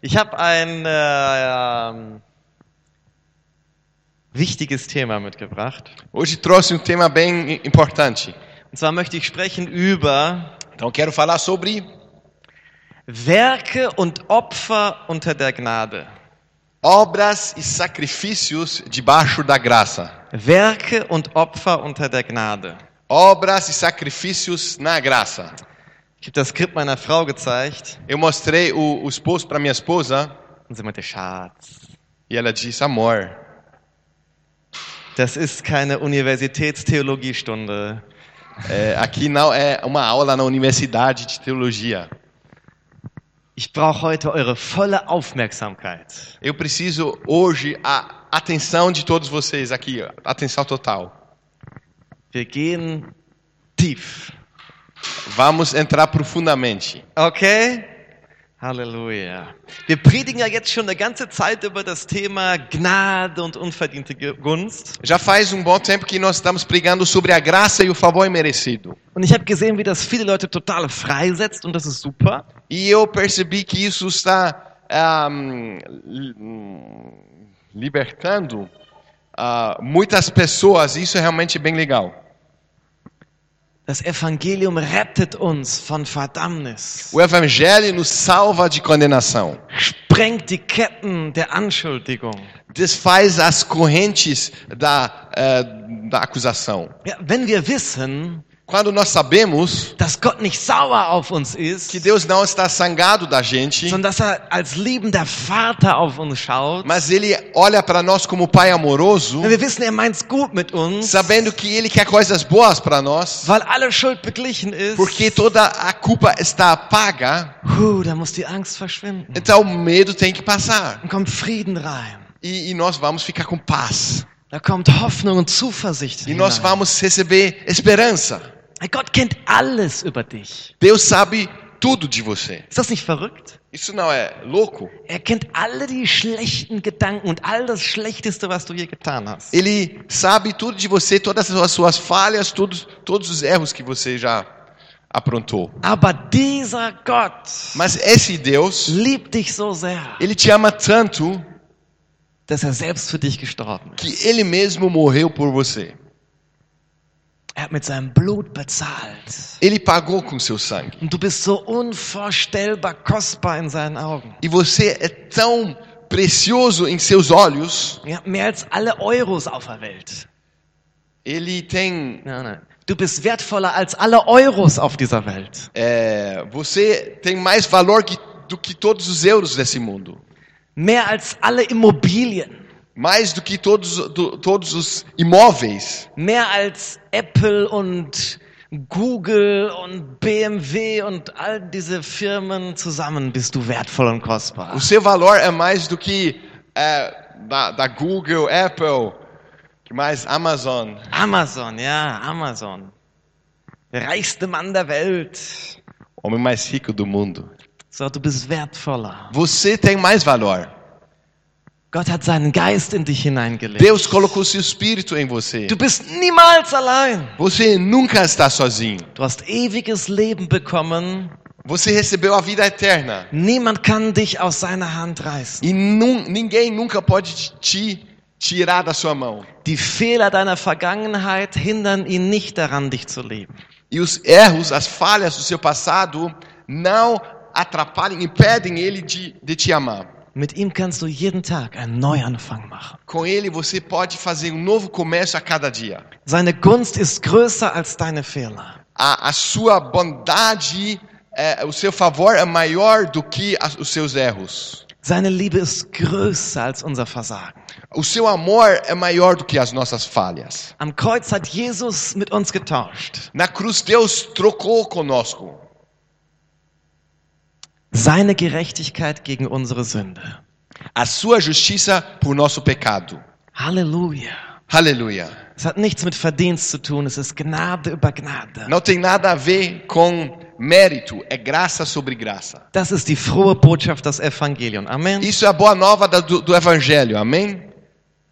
Ich habe ein äh, wichtiges Thema mitgebracht. Hoje trouxe um tema bem importante. Und zwar möchte ich sprechen über Então quero falar sobre Werke und Opfer unter der Gnade. obras e sacrifícios debaixo da graça. Werke und Opfer unter der Gnade. Obras e sacrifícios na graça. Ich habe das Skript meiner Frau gezeigt Eu mostrei o, o esposo para minha esposa und sie meinte, Schatz, e ela disse: Amor, das ist keine Universitätstheologiestunde. é, aqui não é uma aula na universidade de teologia. Ich brauche heute eure volle Aufmerksamkeit. Eu preciso hoje a atenção de todos vocês aqui, atenção total. Wir gehen tief. Vamos entrar profundamente. Okay? Halleluja. Wir predigen ja jetzt schon eine ganze Zeit über das Thema Gnade und unverdiente Gunst. Já faz um bom tempo que nós estamos pregando sobre a graça e o favor imerecido. Und ich habe gesehen, wie das viele Leute total freisetzt und das ist super. E eu percebi que isso está ahm, li- hum, libertando ah, muitas pessoas. Isso é realmente bem legal. Das Evangelium rettet uns von Verdammnis, O Evangelho nos salva de condenação, sprengt die Ketten der Anschuldigung. desfaz as correntes da, eh, da acusação. Ja, wenn wir wissen, Quando nós sabemos dass Gott nicht sauer auf uns ist, que Deus não está zangado da gente, sondern dass er als liebender Vater auf uns schaut, mas Ele olha para nós como Pai amoroso, wir wissen, er meint's gut mit uns, sabendo que Ele quer coisas boas para nós, weil alle Schuld beglichen ist, porque toda a culpa está paga, Puh, da muss die Angst verschwinden. então o medo tem que passar. Dann kommt Frieden rein. E, e nós vamos ficar com paz. Da kommt Hoffnung und Zuversicht E nós vamos receber esperança. Gott kennt alles über dich. Deus sabe tudo de você. Ist das nicht verrückt? Isso não é louco? Er kennt alle die schlechten Gedanken und all das Schlechteste, was du je getan hast. Ele sabe tudo de você, todas as suas falhas, todos, todos os erros que você já aprontou. Aber dieser Gott Mas esse Deus, liebt dich so sehr, ele te ama tanto dass er selbst für dich gestorben ist. que ele mesmo morreu por você. Er hat mit seinem Blut bezahlt. Ele pagou com seu sangue. Und du bist so unvorstellbar kostbar in seinen Augen. E você é tão precioso em seus olhos. Ja, mehr als alle Euros auf der Welt. Ele tem. Nein, nein. Du bist wertvoller als alle Euros auf dieser Welt. é, você tem mais valor que, do que todos os euros desse mundo. Mehr als alle Immobilien. Mais do que todos, do- todos os imóveis. Mehr als Apple und Google und BMW und all diese Firmen zusammen bist du wertvoll und kostbar. O seu valor é mais do que é, da, da Google, Apple, que mais Amazon. Amazon, ja, Amazon. Der reichste Mann der Welt. Homem mais rico do mundo. So, du bist wertvoller. Você tem mais valor. Gott hat seinen Geist in dich hineingelegt. Deus colocou seu espírito em você. Du bist niemals allein. Você nunca está sozinho. Du hast ewiges Leben bekommen. Você recebeu a vida eterna. Niemand kann dich aus seiner Hand reißen. E nun- ninguém nunca pode te tirar da sua mão. Die Fehler deiner Vergangenheit hindern ihn nicht daran, dich zu lieben. E os erros, as falhas do seu passado não atrapalhem, impedem ele de, de te amar. Mit ihm kannst du jeden Tag einen Neuanfang machen. Com ele você pode fazer um novo começo a cada dia. Seine Gunst ist größer als deine Fehler. A, a sua bondade, é, o seu favor é maior do que as- os seus erros. Seine Liebe ist größer als unser Versagen. O seu amor é maior do que as nossas falhas. Am Kreuz hat Jesus mit uns getauscht. Na cruz, Deus trocou conosco. Seine Gerechtigkeit gegen unsere Sünde. A sua justiça por nosso pecado. Halleluja. Aleluia. Es hat nichts mit Verdienst zu tun, es ist Gnade über Gnade. Não tem nada a ver com mérito, é graça sobre graça. Das ist die frohe Botschaft, das Evangelium. Amen. Isso é a boa nova do, do Evangelho, amém?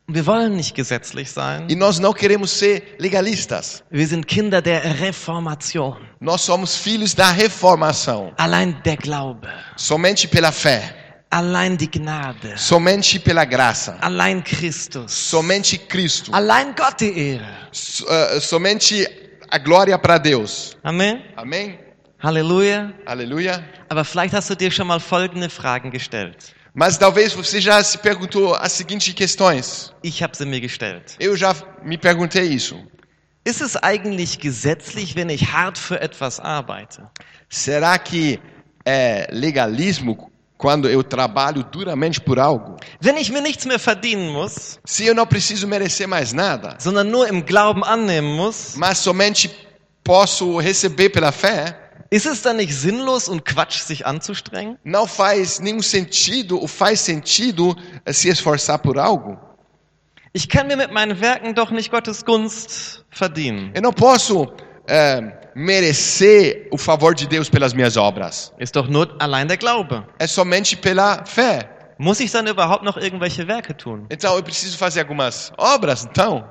Wir wollen nicht gesetzlich sein. E nós não queremos ser legalistas. Wir sind Kinder der Reformation. Nós somos filhos da reformação, Allein der Glaube. somente pela fé. Allein die Gnade. Somente pela graça. Allein Christus. Somente Cristo. Allein Gott die Ehre. So- eh, somente a glória para Deus. Amen. Amém? Halleluja. Aleluia. Aber vielleicht hast du dir schon mal folgende Fragen gestellt. Mas talvez você já se perguntou as seguintes questões. Ich habe sie mir gestellt. Eu já me perguntei isso. Ist es eigentlich gesetzlich, wenn ich hart für etwas arbeite? Será que é legalismo quando eu trabalho duramente por algo? Wenn ich mir nichts mehr verdienen muss, Se eu não preciso merecer mais nada, sondern nur im Glauben annehmen muss, mas somente posso receber pela fé, ist es dann nicht sinnlos und Quatsch, sich anzustrengen? não faz nenhum sentido, ou faz sentido eh, se esforçar por algo? Ich kann mir mit meinen Werken doch nicht Gottes Gunst verdienen. Eu não posso eh, merecer o favor de Deus pelas minhas obras. Ist doch nur allein der Glaube. É somente pela fé. Muss ich dann überhaupt noch irgendwelche Werke tun? Então eu preciso fazer algumas obras, então?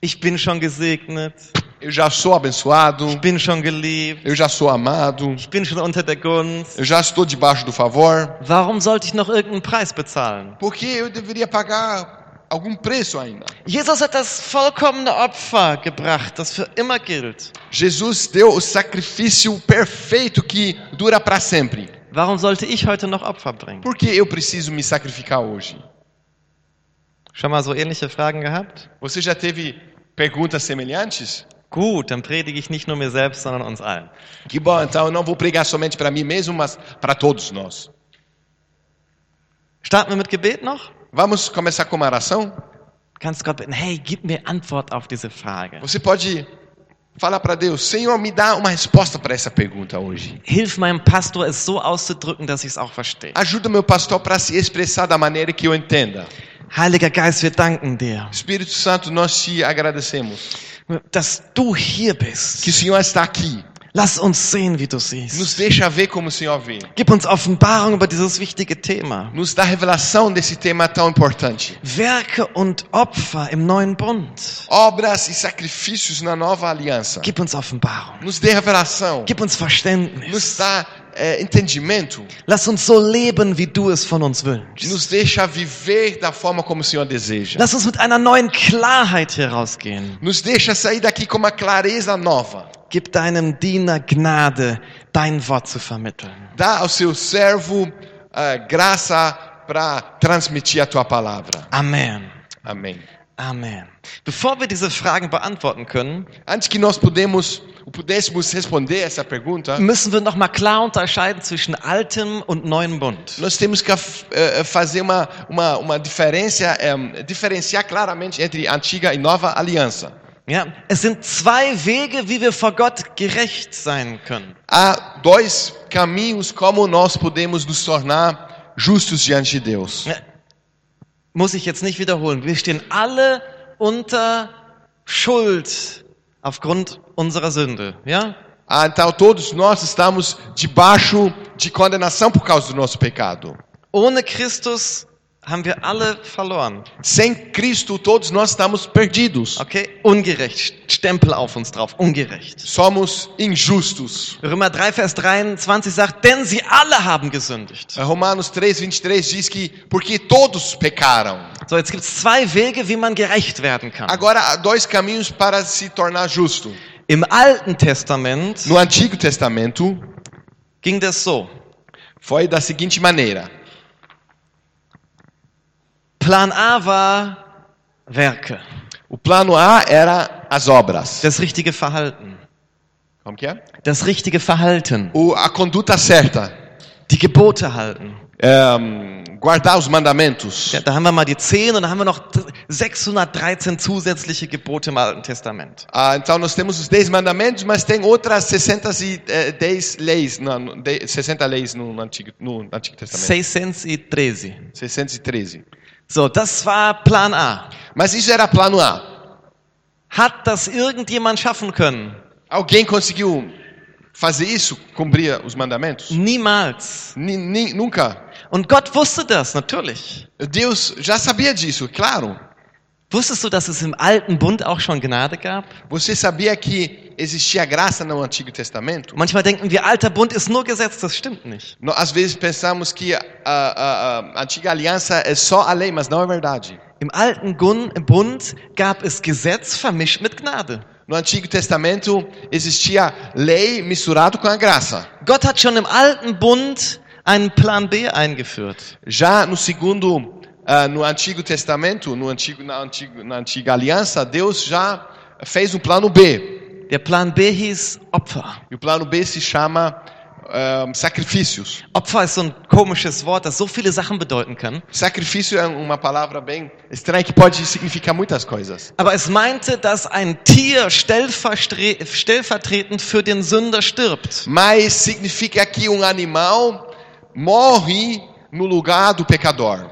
Ich bin schon gesegnet. Eu já sou abençoado, Ich bin schon geliebt. eu já sou amado, Ich bin schon unter der Gunst. eu já estou debaixo do favor. Warum sollte ich noch irgendeinen Preis bezahlen? Por que eu deveria pagar algum preço ainda? Jesus hat das vollkommene Opfer gebracht, das für immer gilt. Jesus deu o sacrifício perfeito que dura para sempre. Warum sollte ich heute noch Opfer bringen? Por que eu preciso me sacrificar hoje? Schon mal so ähnliche Fragen gehabt? Você já teve perguntas semelhantes? Gut, dann predige ich nicht nur mir selbst, sondern uns allen. Que bom, então eu não vou pregar somente para mim mesmo, mas para todos nós. Starten wir mit Gebet noch? Vamos começar com uma oração? Kannst Gott bitten, hey, gib mir Antwort auf diese Frage. Você pode falar para Deus, Senhor, me dá uma resposta para essa pergunta hoje. Hilf meinem Pastor, es so auszudrücken, dass ich es auch verstehe. Ajuda meu pastor para se expressar da maneira que eu entenda. Heiliger Geist, wir danken dir, Espírito Santo, nós te agradecemos dass du hier bist. que o Senhor está aqui. Lass uns sehen, wie du Nos siehst. deixa ver como o Senhor vê. Gib uns Offenbarung über dieses wichtige Thema. Nos dá revelação desse tema tão importante. Werke und Opfer im neuen Bund. Obras e sacrifícios na nova aliança. Gib uns Offenbarung. Nos dê revelação. Gib uns Nos Verständnis. dá é, entendimento. Lass uns so leben, wie du es von uns wünschst. Nos deixa viver da forma como o Senhor deseja. Lass uns mit einer neuen Klarheit hier rausgehen. Nos deixa sair daqui com uma clareza nova. Gib deinem Diener Gnade, dein Wort zu vermitteln. Dá ao seu servo ah, graça para transmitir a tua palavra. Amen. Amém. Amen. Bevor wir diese Fragen beantworten können, Antes que nós podemos, pudéssemos responder essa pergunta, müssen wir nochmal klar unterscheiden zwischen altem und neuem Bund. nós temos que eh, fazer uma, uma, uma diferença, eh, diferenciar claramente entre antiga e nova aliança. Ja, es sind zwei Wege, wie wir vor Gott gerecht sein können. Há dois caminhos como nós podemos nos tornar justos diante de Deus. Ja, Muss ich jetzt nicht wiederholen. Wir stehen alle unter Schuld aufgrund unserer Sünde. Ja? Ah, então todos nós estamos debaixo de condenação por causa do nosso pecado. Ohne Christus haben wir alle verloren. Sem Cristo, todos nós estamos perdidos. Okay? Ungerecht. Stempel auf uns drauf. Ungerecht. Somos injustos. Römer 3, Vers 23 sagt, denn sie alle haben gesündigt. Romanos 3, 23 diz que porque todos pecaram. So, jetzt gibt es zwei Wege, wie man gerecht werden kann. Agora há dois caminhos para se tornar justo. Im Alten Testament No Antigo Testamento ging das so. foi da seguinte maneira: Plan A war Werke, o plano A era as obras. das richtige Verhalten. Como que é? Das richtige Verhalten, O, a conduta certa, die Gebote halten. é, guardar os mandamentos. Ja, da haben wir mal die 10 und dann haben wir noch 613 zusätzliche Gebote im Alten Testament. Ah, então nós temos os 10 mandamentos, mas tem outras 610 leis, não, no- de- 60 leis no Antigo, no Antigo Testamento. 613. 613. So, das war Plan A. Mas isso era plano A. Hat das irgendjemand schaffen können? Alguém conseguiu fazer isso? Cumprir os mandamentos? Niemals. Ni- ni- nunca. Und Gott wusste das, natürlich. Deus já sabia disso, claro. Wusstest du, dass es im alten Bund auch schon Gnade gab? Você sabia que existia graça no Antigo Testamento, Manchmal denken wir, alter Bund ist nur Gesetz, das stimmt nicht. nó- às vezes pensamos que a, a- a antiga aliança é só a lei, mas não é verdade. Im alten Gun- Bund gab es Gesetz vermischt mit Gnade. No Antigo Testamento existia lei misturado com a graça. Gott hat schon im alten Bund einen Plan B eingeführt. Já no segundo, ah, no Antigo Testamento, no antigo, na, antigo, na antiga aliança, Deus já fez um plano B. Der Plan B hieß Opfer. E o plano B se chama ah, sacrifícios. Opfer ist so ein komisches Wort, das so viele Sachen bedeuten kann. Sacrifício é uma palavra bem estranha que pode significar muitas coisas. Aber es meinte, dass ein Tier stellvertretend für den Sünder stirbt. Mas significa que um animal morre no lugar do pecador.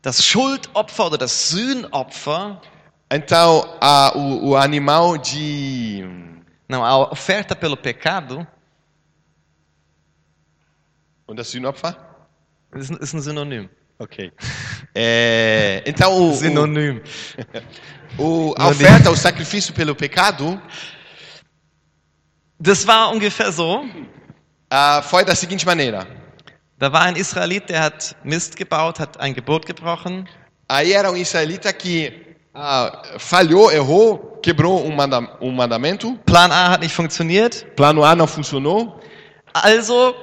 Das Schuldopfer oder das Sühnopfer, Então, a, o, o animal de. não, a oferta pelo pecado, Onde é Sinopfa? ist, ein- ist ein Synonym. Ok. É, então, o, o, Synonym. o- a oferta, o sacrifício pelo pecado, Das war ungefähr so. ah, foi da seguinte maneira. Da war ein Israelit, der hat Mist gebaut, hat ein Gebot gebrochen. Aí era um israelita que ah, falhou, errou, quebrou um, manda, um mandamento. Plan A hat nicht funktioniert. Plano A não funcionou. Also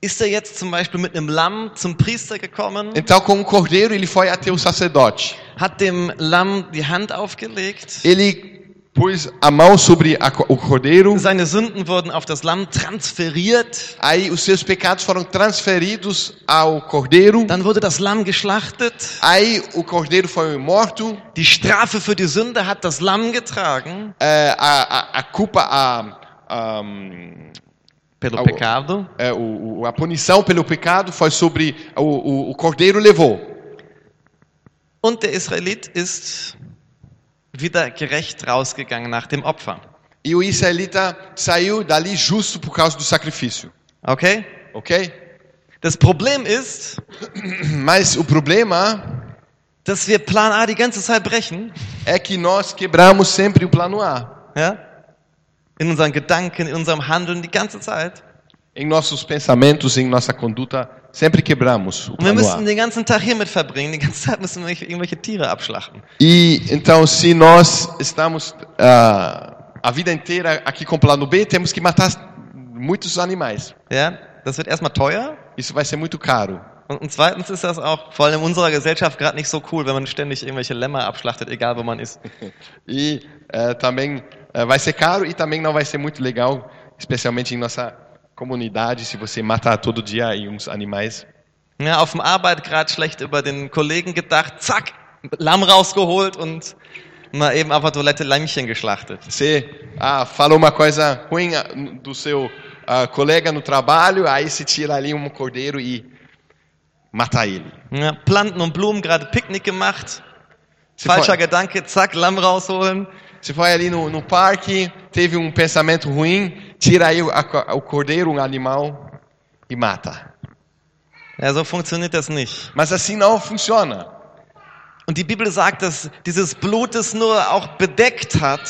ist er jetzt zum Beispiel mit einem Lamm zum Priester gekommen, Então, com o cordeiro, ele foi até o sacerdote. hat dem Lamm die Hand aufgelegt. Ele pôs a mão sobre a o cordeiro. Seine Sünden wurden auf das Lamm transferiert. Aí os seus pecados foram transferidos ao cordeiro. Dann wurde das Lamm geschlachtet. Aí o cordeiro foi morto. Die Strafe für die Sünde hat das Lamm getragen. É, a, a, a culpa, a, a, Pelo pecado. é, o, o- a punição pelo pecado foi sobre o, o, o cordeiro levou. Und der Israelit ist wieder gerecht rausgegangen nach dem Opfer. E o israelita saiu dali justo por causa do sacrifício. Okay? Ok? Das Problem ist, Mas o problema dass wir Plan A die ganze Zeit brechen. é que nós quebramos sempre o plano A. Ja? In unseren Gedanken, in unserem Handeln die ganze Zeit. Em nossos pensamentos, em nossa conduta, sempre quebramos o wir A. den ganzen Tag hiermit verbringen. Die ganze Zeit müssen wir irgendwelche Tiere abschlachten. E então, se nós estamos ah, a vida inteira aqui com o plano B, temos que matar muitos animais. Ja? Das wird erstmal teuer. Isso vai ser muito caro. Und, zweitens ist das auch vor allem in unserer Gesellschaft gerade nicht so cool, wenn man ständig irgendwelche Lämmer abschlachtet, egal wo man ist. E eh, também eh, vai ser caro e também não vai ser muito legal, especialmente em nossa comunidade, se você matar todo dia uns animais. Ja, auf dem Arbeit gerade schlecht über den Kollegen gedacht, zack, Lamm rausgeholt und mal eben auf der Toilette Lämmchen geschlachtet. Você ah, falou uma coisa ruim ah, do seu ah, colega no trabalho, aí se tira ali um cordeiro e mata ele. Ja, Planten und Blumen gerade Picknick gemacht, Você falscher foi, Gedanke, zack, Lamm rausholen. Você foi ali no, no parque, teve um pensamento ruim, tira aí o, a- o cordeiro, um animal, e mata. Ja, so funktioniert das nicht. Mas assim não funciona. Und die Bibel sagt, dass dieses Blut es nur auch bedeckt hat.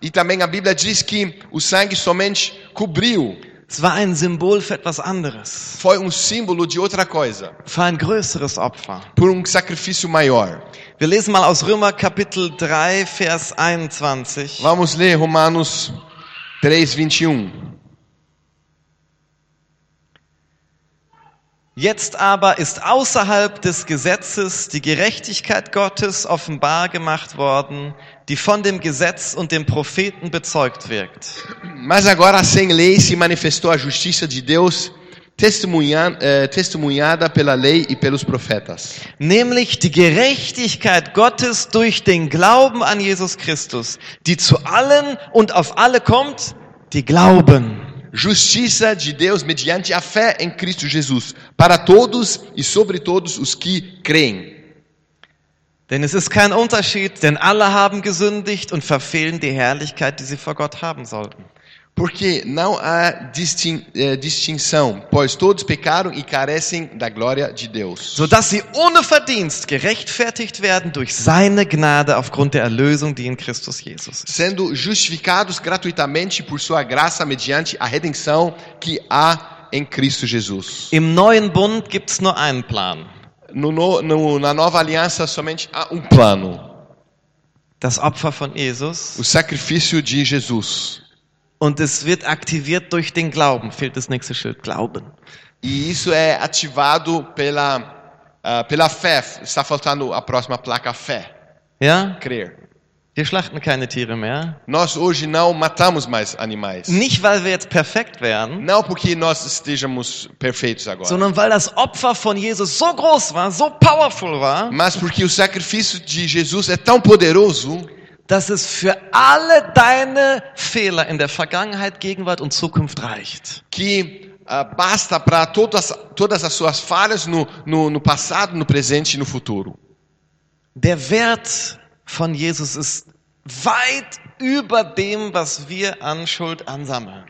E também a Bíblia diz que o sangue somente cobriu, Es war ein Symbol für etwas anderes, foi um símbolo de outra coisa, für ein größeres Opfer. por um sacrifício maior. Wir lesen mal aus Römer Kapitel 3, Vers 21. Vamos ler Romanos 3, 21. Jetzt aber ist außerhalb des Gesetzes die Gerechtigkeit Gottes offenbar gemacht worden, die von dem Gesetz und dem Propheten bezeugt wirkt. Mas agora sem lei se manifestou a justiça de Deus, testemunha, eh, testemunhada pela lei e pelos profetas. Nämlich die Gerechtigkeit Gottes durch den Glauben an Jesus Christus, die zu allen und auf alle kommt, die glauben. Justiça de Deus mediante a fé em Cristo Jesus, para todos e sobre todos os que creem. Denn es ist kein Unterschied, denn alle haben gesündigt und verfehlen die Herrlichkeit, die sie vor Gott haben sollten. Porque não há distin, eh, distinção, pois todos pecaram e carecem da glória de Deus. sodass sie ohne Verdienst gerechtfertigt werden durch seine Gnade aufgrund der Erlösung, die in Christus Jesus ist. Sendo justificados gratuitamente por sua graça mediante a redenção que há em Cristo Jesus. Im neuen Bund gibt's nur einen Plan. No, no- no- na nova aliança somente há um plano: Das Opfer von Jesus. o sacrifício de Jesus. Und es wird aktiviert durch den Glauben. Fehlt das nächste Schild. Glauben. E isso é ativado pela, ah, pela fé. Está faltando a próxima placa: fé, Ja? crer. Wir schlachten keine Tiere mehr. Nós hoje não matamos mais animais. Nicht, weil wir jetzt perfekt wären, Não porque nós estejamos perfeitos agora, sondern weil das Opfer von Jesus so groß war, so powerful war, mas porque o sacrifício de Jesus é tão poderoso dass es für alle deine Fehler in der Vergangenheit, Gegenwart und Zukunft reicht. que ah, basta para todas, todas as suas falhas no, no, no passado, no presente e no futuro. Der Wert von Jesus ist weit über dem, was wir an Schuld ansammeln.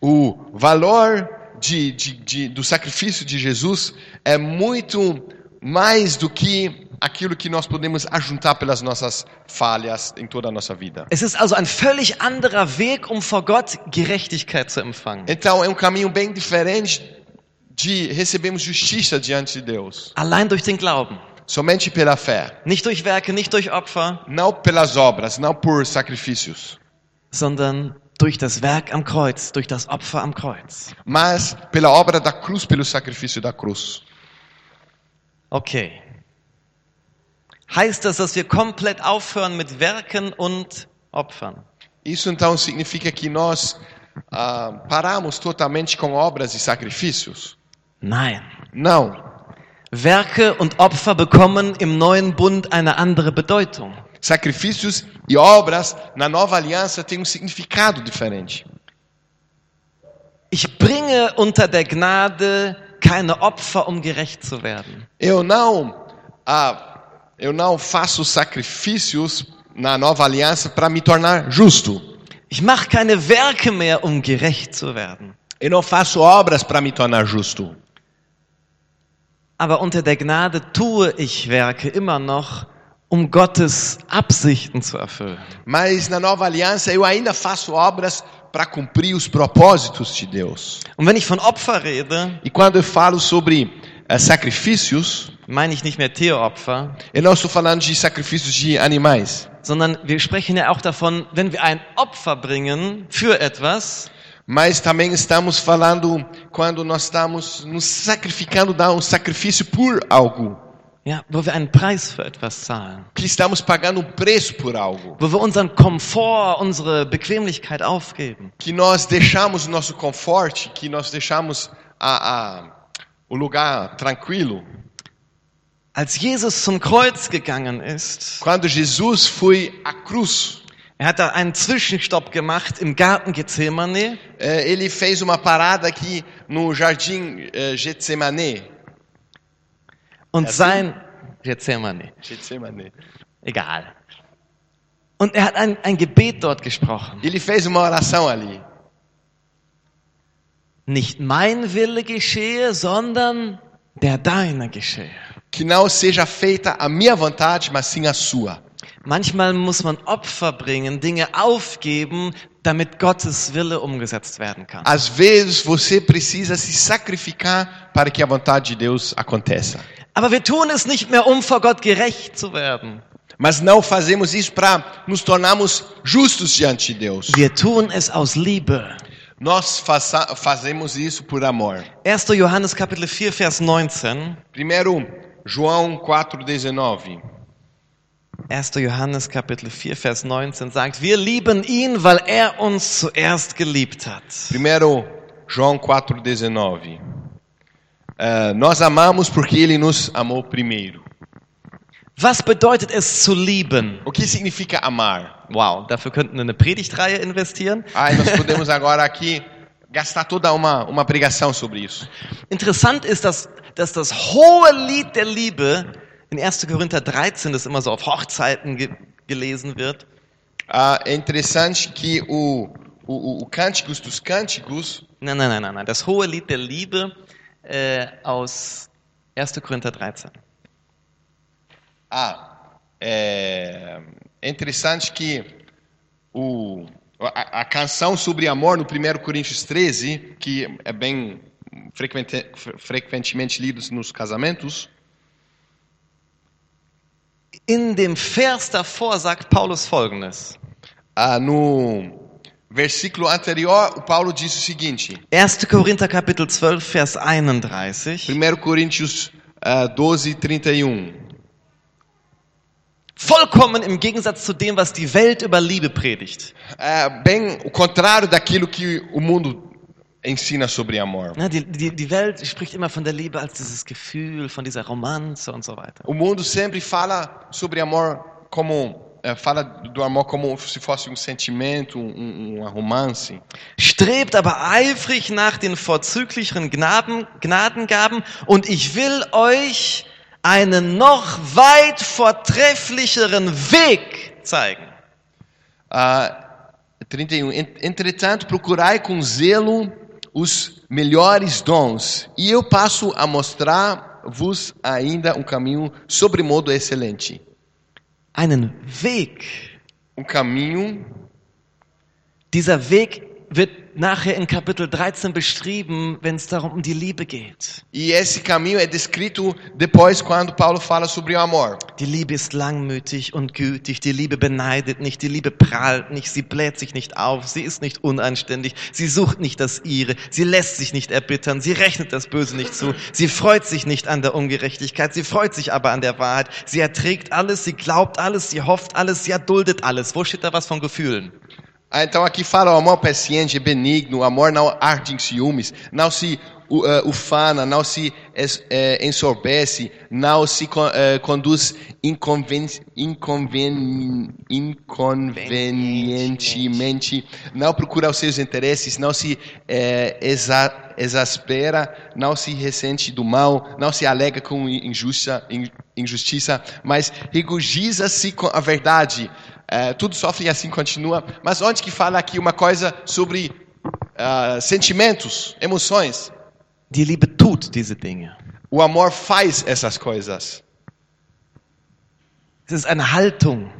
O valor de, de, de, do sacrifício de Jesus é muito mais do que aquilo que nós podemos ajuntar pelas nossas falhas em toda a nossa vida. Es ist also ein völlig anderer Weg, um vor Gott Gerechtigkeit zu empfangen. Então é um caminho bem diferente de recebermos justiça diante de Deus, Allein durch den Glauben. somente pela fé, Nicht durch Werke, nicht durch Opfer, não pelas obras, não por sacrifícios, sondern durch das Werk am Kreuz, durch das Opfer am Kreuz. mas pela obra da cruz, pelo sacrifício da cruz. Okay. Heißt das, dass wir komplett aufhören mit Werken und Opfern? Isso então significa que nós ah, paramos totalmente com obras e sacrifícios? Nein. Não. Werke und Opfer bekommen im neuen Bund eine andere Bedeutung. Sacrifícios e obras na nova aliança têm um significado diferente. Ich bringe unter der Gnade keine Opfer, um gerecht zu werden. Eu não, ah, eu não faço sacrifícios na nova aliança para me tornar justo. Ich mache keine Werke mehr, um gerecht zu werden. Eu não faço obras para me tornar justo. Aber unter der Gnade tue ich Werke immer noch, um Gottes Absichten zu erfüllen. Mas na nova aliança eu ainda faço obras para cumprir os propósitos de Deus. Und wenn ich von Opfer rede, E quando eu falo sobre sacrifícios, meine ich nicht mehr Tieropfer, eu não estou falando de sacrifícios de animais, sondern wir sprechen ja auch davon, wenn wir ein Opfer bringen für etwas, mas também estamos falando quando nós estamos nos sacrificando, dar um sacrifício por algo, ja, wo wir einen Preis für etwas zahlen, que estamos pagando um preço por algo, wo wir unseren Komfort, unsere Bequemlichkeit aufgeben. que nós deixamos nosso conforto, que nós deixamos a, a, o lugar tranquilo. Als Jesus zum Kreuz gegangen ist, Quando Jesus foi à cruz, er hat da einen Zwischenstopp gemacht im Garten Gethsemane eh, ele fez uma parada aqui no jardim eh, Getsemane. und sein Gethsemane, Getsemane. egal. Und er hat ein, ein Gebet dort gesprochen. Ele fez uma oração ali. Nicht mein Wille geschehe, sondern der deine geschehe. Que não seja feita a minha vontade, mas sim a sua. Manchmal muss man Opfer bringen, Dinge aufgeben, damit Gottes Wille umgesetzt werden kann. Às vezes você precisa se sacrificar para que a vontade de Deus aconteça. Aber wir tun es nicht mehr, um vor Gott gerecht zu werden. Mas não fazemos isso para nos tornarmos justos diante de Deus. Wir tun es aus Liebe. Nós faça, fazemos isso por amor. 1. Johannes Kapitel 4, Vers 19. Primeiro, João 4,19. 1. Johannes Kapitel 4, Vers 19 sagt, wir lieben ihn, weil er uns zuerst geliebt hat. Primeiro, João 4,19. Eh, nós amamos porque ele nos amou primeiro. Was bedeutet es zu lieben? O que significa amar? Wow, dafür könnten wir eine Predigtreihe investieren. Ai, nós podemos agora aqui gastar toda uma, uma pregação sobre isso. Interessant ist, dass, dass das hohe Lied der Liebe in 1. Korinther 13, das immer so auf Hochzeiten ge gelesen wird, Ah, é interessante que o, o, o, o Cânticos dos Cânticos, Nein, nein, nein, nein, nein. Das hohe Lied der Liebe äh, aus 1. Korinther 13. Ah, é, é interessante que o, a, a canção sobre amor no 1 Coríntios 13, que é bem frequente, frequentemente lido nos casamentos, In dem Vers davor sagt Paulus folgendes. ah, no versículo anterior, o Paulo diz o seguinte: 1. Korinther Kapitel 12, Vers 31. 1 Coríntios ah, 12, 31. Vollkommen im Gegensatz zu dem, was die Welt über Liebe predigt. É bem o contrário daquilo que o mundo ensina sobre amor. Ja, die, die, die Welt spricht immer von der Liebe als dieses Gefühl, von dieser Romanze und so weiter. O mundo sempre fala sobre amor como é, fala do amor como se fosse um sentimento, um, um romance. Strebt aber eifrig nach den vorzüglicheren Gnaden, Gnadengaben und ich will euch einen noch weit vortrefflicheren Weg zeigen. Ah, 31. En- Entretanto, procurai com zelo os melhores dons, e eu passo a mostrar-vos ainda um caminho sobremodo excelente. Einen Weg. Um caminho Dieser Weg wird nachher in Kapitel 13 beschrieben, wenn es darum um die Liebe geht. E esse caminho é descrito depois quando Paulo fala sobre o amor. Die Liebe ist langmütig und gütig, die Liebe beneidet nicht, die Liebe prahlt nicht, sie bläht sich nicht auf, sie ist nicht unanständig, sie sucht nicht das ihre, sie lässt sich nicht erbittern, sie rechnet das Böse nicht zu, sie freut sich nicht an der Ungerechtigkeit, sie freut sich aber an der Wahrheit, sie erträgt alles, sie glaubt alles, sie hofft alles, sie erduldet alles. Wo steht da was von Gefühlen? Ah, então aqui fala o amor paciente, é benigno, o amor não arde em ciúmes, não se uh, uh, ufana, não se es, eh, ensorbece, não se eh, conduz inconven, inconven, inconvenientemente, não procura os seus interesses, não se eh, exa, exaspera, não se ressente do mal, não se alega com injusta, in- injustiça, mas regozija-se com a verdade. É, tudo sofre e assim continua. Mas onde que fala aqui uma coisa sobre ah, sentimentos, emoções? Die Liebe tut diese Dinge. O amor faz essas coisas. Es ist eine Haltung.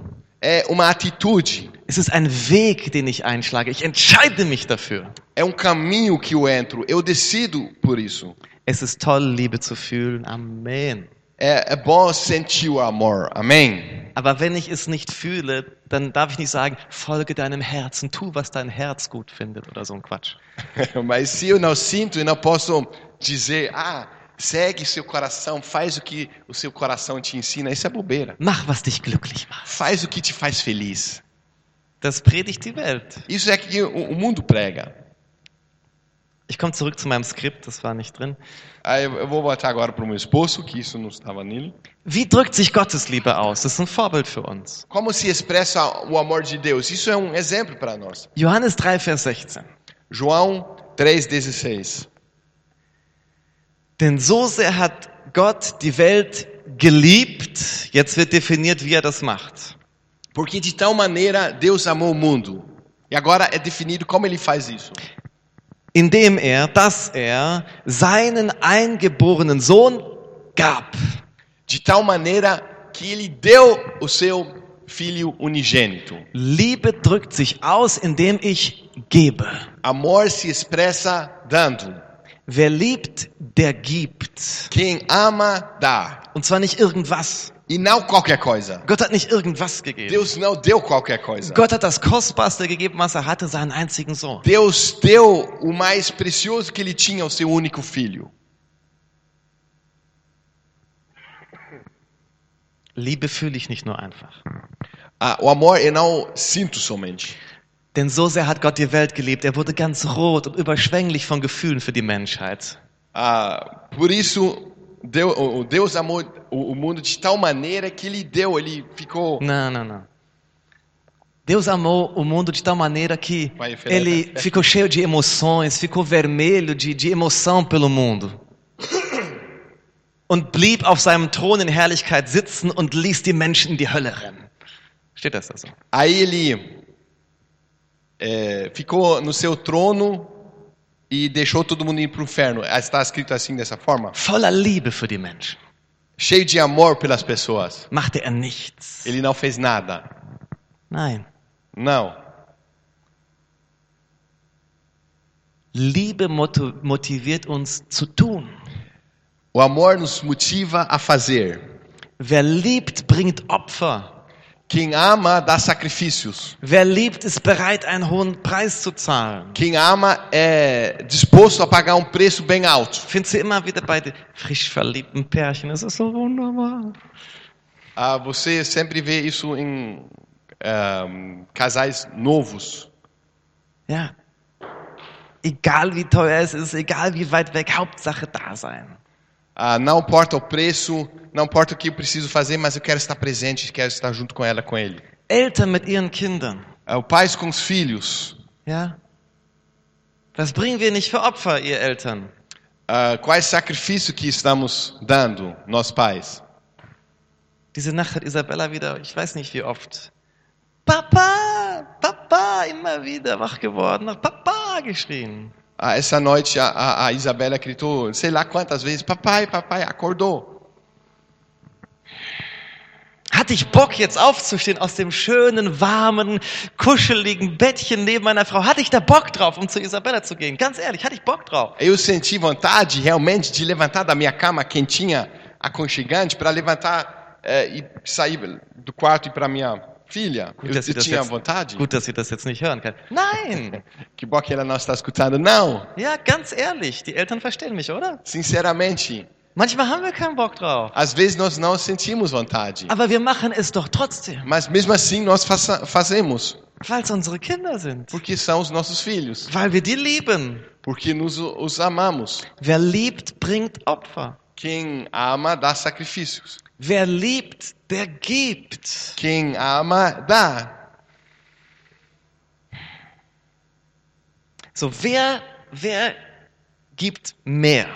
É uma atitude, Es ist ein Weg, den ich einschlage. Ich entscheide mich dafür. é um caminho que eu entro. Eu decido por isso. Es ist toll, Liebe zu fühlen. Amen. É, é bom sentir o amor. Amém. Aber wenn ich es nicht fühle, dann darf ich nicht sagen, folge deinem Herzen, tu, was dein Herz gut findet oder so ein Quatsch. Mas se eu não sinto e não posso dizer, ah, segue seu coração, faz o que o seu coração te ensina, isso é bobeira. Mach, was dich glücklich macht. Faz o que te faz feliz. Das predigt die Welt. Isso é que o, o mundo prega. Ich komme zurück zu meinem Skript, das war nicht drin. Aí eu vou botar agora para o meu esposo, que isso não estava nele. Wie drückt sich Gottes Liebe aus? Das ist ein Vorbild für uns. Como se expressa o amor de Deus? Isso é um exemplo para nós. Johannes 3, Vers 16. João 3,16. Denn so sehr hat Gott die Welt geliebt, jetzt wird definiert, wie er das macht. Porque de tal maneira Deus amou o mundo. E agora é definido como ele faz isso. Indem er, dass er seinen eingeborenen Sohn gab. De tal maneira que ele deu o seu filho unigênito. Liebe drückt sich aus, indem ich gebe. Amor se expressa dando. Wer liebt, der gibt. Quem ama, dá. Und zwar nicht irgendwas. E não qualquer coisa. Gott hat nicht irgendwas gegeben. Deus não deu qualquer coisa. Gott hat das Kostbarste gegeben, was er hatte, seinen einzigen Sohn. Deus deu o mais precioso que ele tinha, o seu único filho. Liebe fühle ich nicht nur einfach. Ah, o amor eu não sinto somente. Denn so sehr hat Gott die Welt geliebt. Er wurde ganz rot und überschwänglich von Gefühlen für die Menschheit. Ah, por isso, Deus, o- Deus amou o, mundo de tal maneira que ele deu, ele ficou. Não, não, não. Deus amou o mundo de tal maneira que ele ficou cheio de emoções, ficou vermelho de, de emoção pelo mundo. Und blieb auf seinem Thron in Herrlichkeit sitzen und ließ die Menschen in die Hölle rennen. Steht das da so? Aí ele é, ficou no seu trono e deixou todo mundo ir para o inferno. Está escrito assim dessa forma? Voller Liebe für die Menschen Cheio de amor pelas pessoas. machte er nichts. Ele não fez nada. Nein. Não. Liebe moti- motiviert uns zu tun. O amor nos motiva a fazer. Wer liebt, bringt Opfer. Quem ama dá sacrifícios. Wer liebt, ist bereit, einen hohen Preis zu zahlen. Quem ama é disposto a pagar um preço bem alto. Findest du immer wieder bei den frisch verliebten Pärchen. Ist so wunderbar. Ah, você sempre vê isso em ah, casais novos. Ja. Egal wie teuer es ist, egal wie weit weg, Hauptsache da sein. Ah, não importa o preço, não importa o que eu preciso fazer, mas eu quero estar presente, quero estar junto com ela, com ele. Eltern mit ihren Kindern. Ah, o pais com os filhos. Ja. Was bringen wir nicht für Opfer, ihr Eltern? Ah, quais sacrifícios que estamos dando, nós pais? Diese Nacht hat Isabella wieder, ich weiß nicht wie oft, Papa, Papa, immer wieder wach geworden, hat Papa geschrien. Ah, essa noite a, a, a Isabela gritou, sei lá quantas vezes, papai, papai, acordou. Hatte ich Bock jetzt aufzustehen aus dem schönen, warmen, kuscheligen Bettchen neben meiner Frau? Hatte ich da Bock drauf, um zu Isabella zu gehen? Ganz ehrlich, hatte ich Bock drauf. Eu senti vontade realmente de levantar da minha cama quentinha, aconchegante, para levantar eh, e sair do quarto e para minha filha. Eu, dass das tinha jetzt, vontade. gut, dass sie das jetzt nicht hören kann. Nein! Que bom que ela não está escutando. Não, Ja, ganz ehrlich, die Eltern verstehen mich, oder? sinceramente, Manchmal haben wir keinen Bock drauf. às vezes nós não sentimos vontade. Aber wir machen es doch trotzdem, Mas mesmo assim nós faça, fazemos, weil es unsere Kinder sind. porque são os nossos filhos, Weil wir die lieben. porque nos os amamos. Wer liebt, bringt Opfer. Quem ama dá sacrifícios. Wer liebt, der gibt. Quem ama dá. So, wer, wer gibt mehr?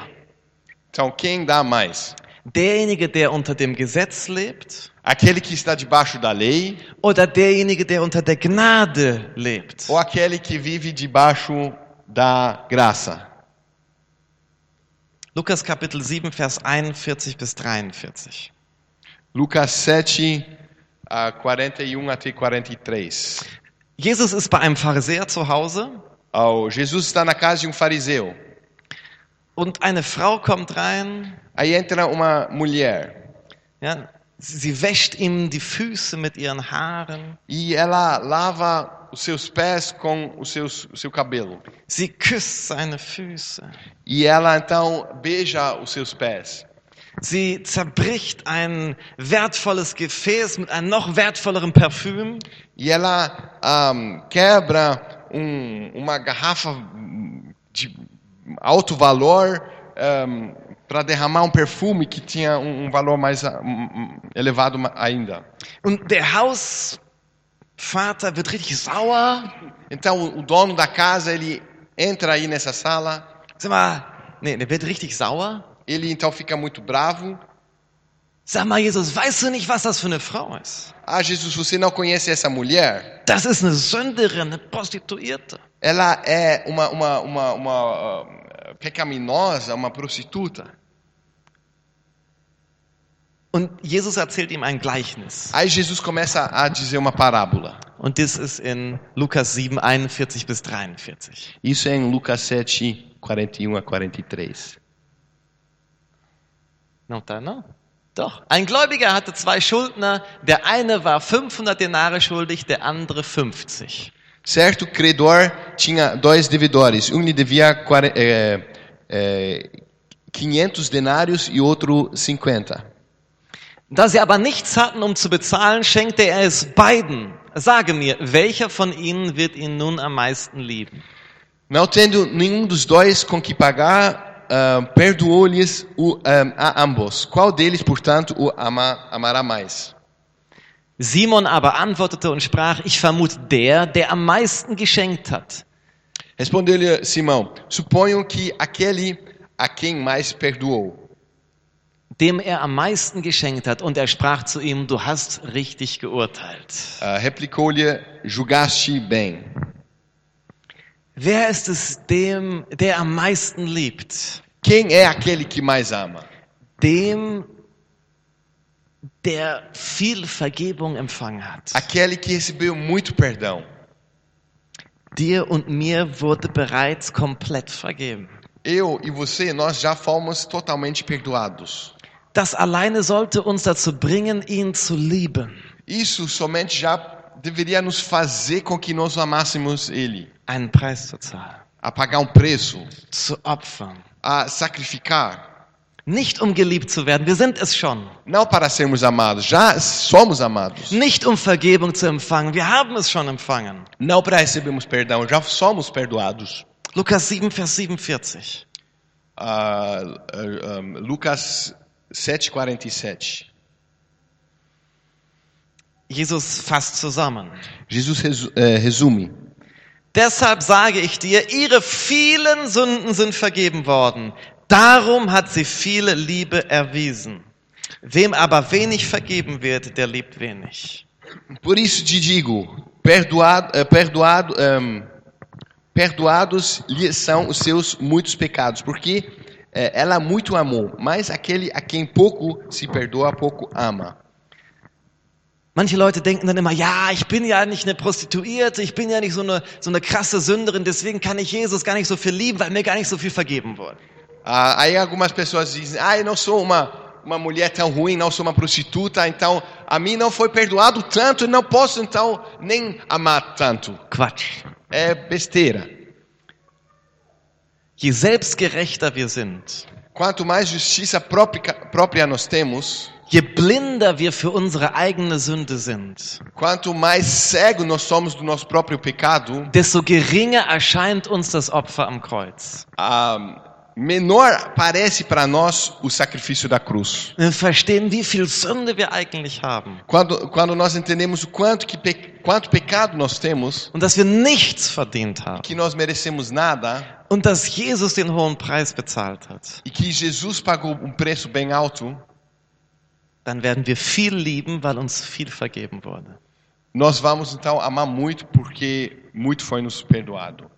Então quem dá mais? Derjenige, der unter dem Gesetz lebt Aquele que está debaixo da lei oder derjenige, der unter der Gnade lebt? ou aquele que vive debaixo da graça? Lukas Kapitel 7, Vers 41 bis 43. Lucas 7, ah, 41 até 43. Jesus ist bei einem Pharisäer zu Hause Oh, Jesus está na casa de um fariseu. und eine Frau kommt rein. Aí entra uma mulher Ja, sie, wäscht ihm die Füße mit ihren Haaren. e ela lava os seus pés com os seus, o seu cabelo. Sie küsst seine Füße. E ela então beija os seus pés. Sie zerbricht ein wertvolles Gefäß mit einem noch wertvolleren Parfüm. E ela ahm, quebra um- uma garrafa de alto valor para derramar um perfume que tinha um, um valor mais um- um- elevado ainda. Und der Hausvater wird richtig sauer. Então o o dono da casa ele entra aí nessa sala, Sag mal, nee, der wird richtig sauer. Ele então fica muito bravo. Sag mal, Jesus, weißt du nicht, was das für eine Frau ist? Ah, Jesus, você não conhece essa mulher? Das ist eine Sünderin, eine Prostituierte. Ela é uma, uma, uma, uma ah, pecaminosa, uma prostituta. Und Jesus erzählt ihm ein Gleichnis. Aí Jesus começa a dizer uma parábola. Und das ist in Lukas 7, 41 bis 43. Isso é em Lucas 7, 41 a 43. Da, no? Doch. Ein Gläubiger hatte zwei Schuldner. Der eine war 500 Denare schuldig, der andere 50. Certo credor tinha dois devedores. Um lhe devia eh, eh, 500 denários e outro 50. Da sie aber nichts hatten, um zu bezahlen, schenkte er es beiden. Sage mir, welcher von ihnen wird ihn nun am meisten lieben? Não tendo nenhum dos dois com que pagar, perdoou-lhes ah, a ambos. Qual deles, portanto, o ama, amará mais? Simon aber antwortete und sprach, ich vermute der, der am meisten geschenkt hat. Respondeu-lhe Simão: Suponho que aquele a quem mais perdoou. Dem er am meisten geschenkt hat. Und er sprach zu ihm, du hast richtig geurteilt. Ah, Replicou-lhe: Julgaste bem. Wer ist es dem, der am meisten liebt? Quem é aquele que mais ama? Dem, der viel Vergebung empfangen hat. Aquele que recebeu muito perdão. Dir und mir wurde bereits komplett vergeben. Eu e você, nós já fomos totalmente perdoados. Das alleine sollte uns dazu bringen, ihn zu lieben. Isso somente já deveria nos fazer com que nós amássemos Ele, Einen Preis zu zahlen. a pagar um preço, Zu opfern. a sacrificar, Nicht um geliebt zu werden, wir sind es schon. não para sermos amados, já somos amados. Nicht um Vergebung zu empfangen, wir haben es schon empfangen. Não para recebermos perdão, já somos perdoados. Lukas 7, Vers 47. Ah, ah, ah, Lucas 7,47. Jesus fasst zusammen. Jesus eh, resume. Deshalb sage ich dir, ihre vielen Sünden sind vergeben worden. Darum hat sie viele Liebe erwiesen. Wem aber wenig vergeben wird, der liebt wenig. Por isso te digo, perdoado, eh, perdoado, ehm, perdoados lhe são os seus muitos pecados, porque eh, ela muito amou, mas aquele a quem pouco se perdoa, pouco ama. Manche Leute denken dann immer, ja, ich bin ja nicht eine Prostituierte, ich bin ja nicht so eine, so eine krasse Sünderin, deswegen kann ich Jesus gar nicht so viel lieben, weil mir gar nicht so viel vergeben wurde. Ah, aí algumas pessoas dizem, ah, eu não sou uma, uma mulher tão ruim, não sou uma prostituta, então a mim não foi perdoado tanto, não posso então nem amar tanto. Quatsch. É besteira. Je selbstgerechter wir sind, Quanto mais justiça própria, própria nós temos, je blinder wir für unsere eigene Sünde sind, quanto mais cego nós somos do nosso próprio pecado, desto geringer erscheint uns das Opfer am Kreuz. ah, menor parece para nós o sacrifício da cruz. Wir verstehen, wie viel Sünde wir eigentlich haben Quando, quando nós entendemos o quanto, que pe, quanto pecado nós temos, und dass wir nichts verdient haben que nós merecemos nada und dass Jesus den hohen Preis bezahlt hat, e que Jesus pagou um preço bem alto, dann werden wir viel lieben, weil uns viel vergeben wurde. nós vamos então amar muito porque muito foi nos perdoado.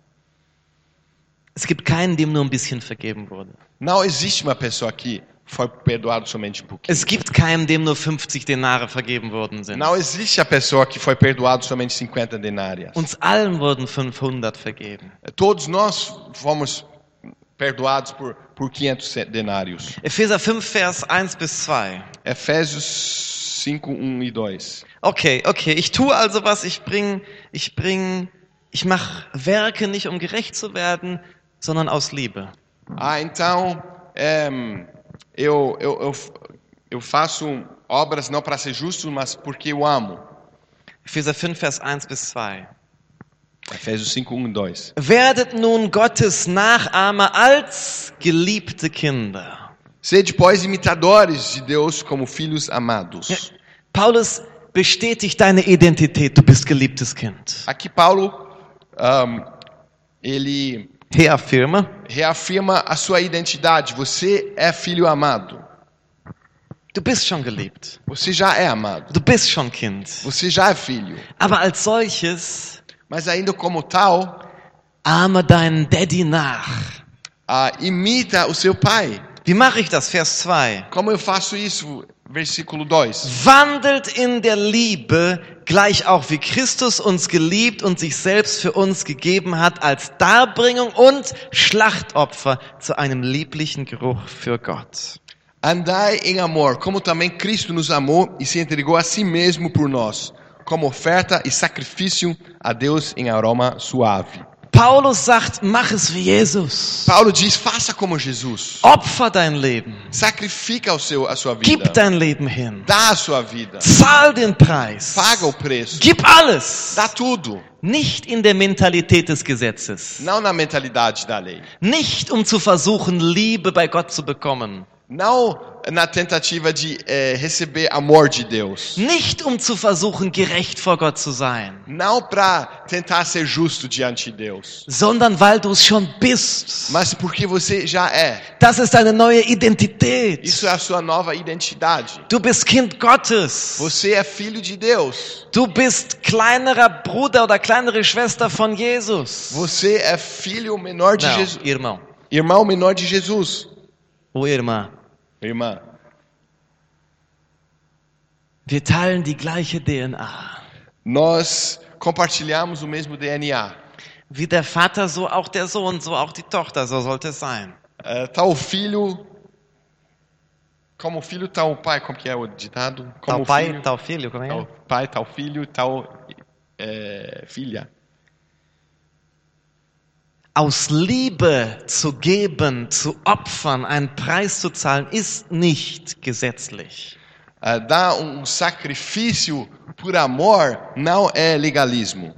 Es gibt keinen, dem nur ein bisschen vergeben wurde. Não existe uma pessoa que foi perdoado somente um pouquinho. Es gibt keinen, dem nur 50 Denare vergeben worden sind. Não existe a pessoa que foi perdoado somente 50 denárias. Uns allen wurden 500 vergeben. Todos nós fomos perdoados por, por 500 denários. Epheser 5, Vers 1 bis 2. Efésios 5, 1 e 2. Okay, okay, ich tue also was, ich bring, ich ich mache Werke nicht um gerecht zu werden, sondern aus Liebe. Ah, então, é, eu, eu, eu, eu faço obras não para ser justo, mas porque eu amo. Epheser 5, Vers 1 bis 2. Efésios 5, 1 e 2. Werdet nun Gottes Nachahmer als geliebte Kinder. Sede, pois, imitadores de Deus como filhos amados. Paulus bestätigt deine Identität, du bist geliebtes Kind. Aqui Paulo, ahm, ele Reaffirma, reafirma a sua identidade. Você é filho amado. du bist schon geliebt. Você já é amado. Du bist schon Kind. Você já é filho. Aber als solches Mas ainda como tal, ahme deinen Daddy nach. ah, imita o seu pai. Wie mache ich das? Vers 2. Como eu faço isso? Versículo 2. Wandelt in der Liebe, gleich auch wie Christus uns geliebt und sich selbst für uns gegeben hat als Darbringung und Schlachtopfer zu einem lieblichen Geruch für Gott. Andai em amor, como também Cristo nos amou e se entregou a si mesmo por nós, como oferta e sacrifício a Deus em aroma suave. Paulus sagt, mach es wie Jesus. Paulo diz: faça como Jesus. Opfer dein Leben. Sacrifica o seu, a sua Gib vida. dein Leben hin. Dá a sua vida. Zahl den Preis. Paga o preço. Gib alles. Dá tudo. Nicht in der Mentalität des Gesetzes. Não na mentalidade da lei. Nicht um zu versuchen, Liebe bei Gott zu bekommen. Não na tentativa de eh, receber amor de Deus. Nicht um zu versuchen, gerecht vor Gott zu sein, Não para tentar ser justo diante de Deus, sondern weil du es schon bist. mas porque você já é. Das ist eine neue Identität. Isso é a sua nova identidade. Du bist Kind Gottes. Você é filho de Deus. Du bist kleinerer Bruder oder kleinere Schwester von Jesus. Você é filho menor de Não, Jesus. irmão. Irmão menor de Jesus. Oh irmã, Irmã. wir teilen die gleiche DNA. Nós compartilhamos o mesmo DNA. Wie der Vater, so auch der Sohn, so auch die Tochter, so sollte es sein. É, tá o filho. Como o filho, tá o pai. Como que é o ditado? Como Tal o pai, filho, tal filho, como é? tá o pai, tá o filho, tá o é, filha. Aus Liebe zu geben, zu opfern, einen Preis zu zahlen, ist nicht gesetzlich. É, dar um sacrifício por amor não é legalismo.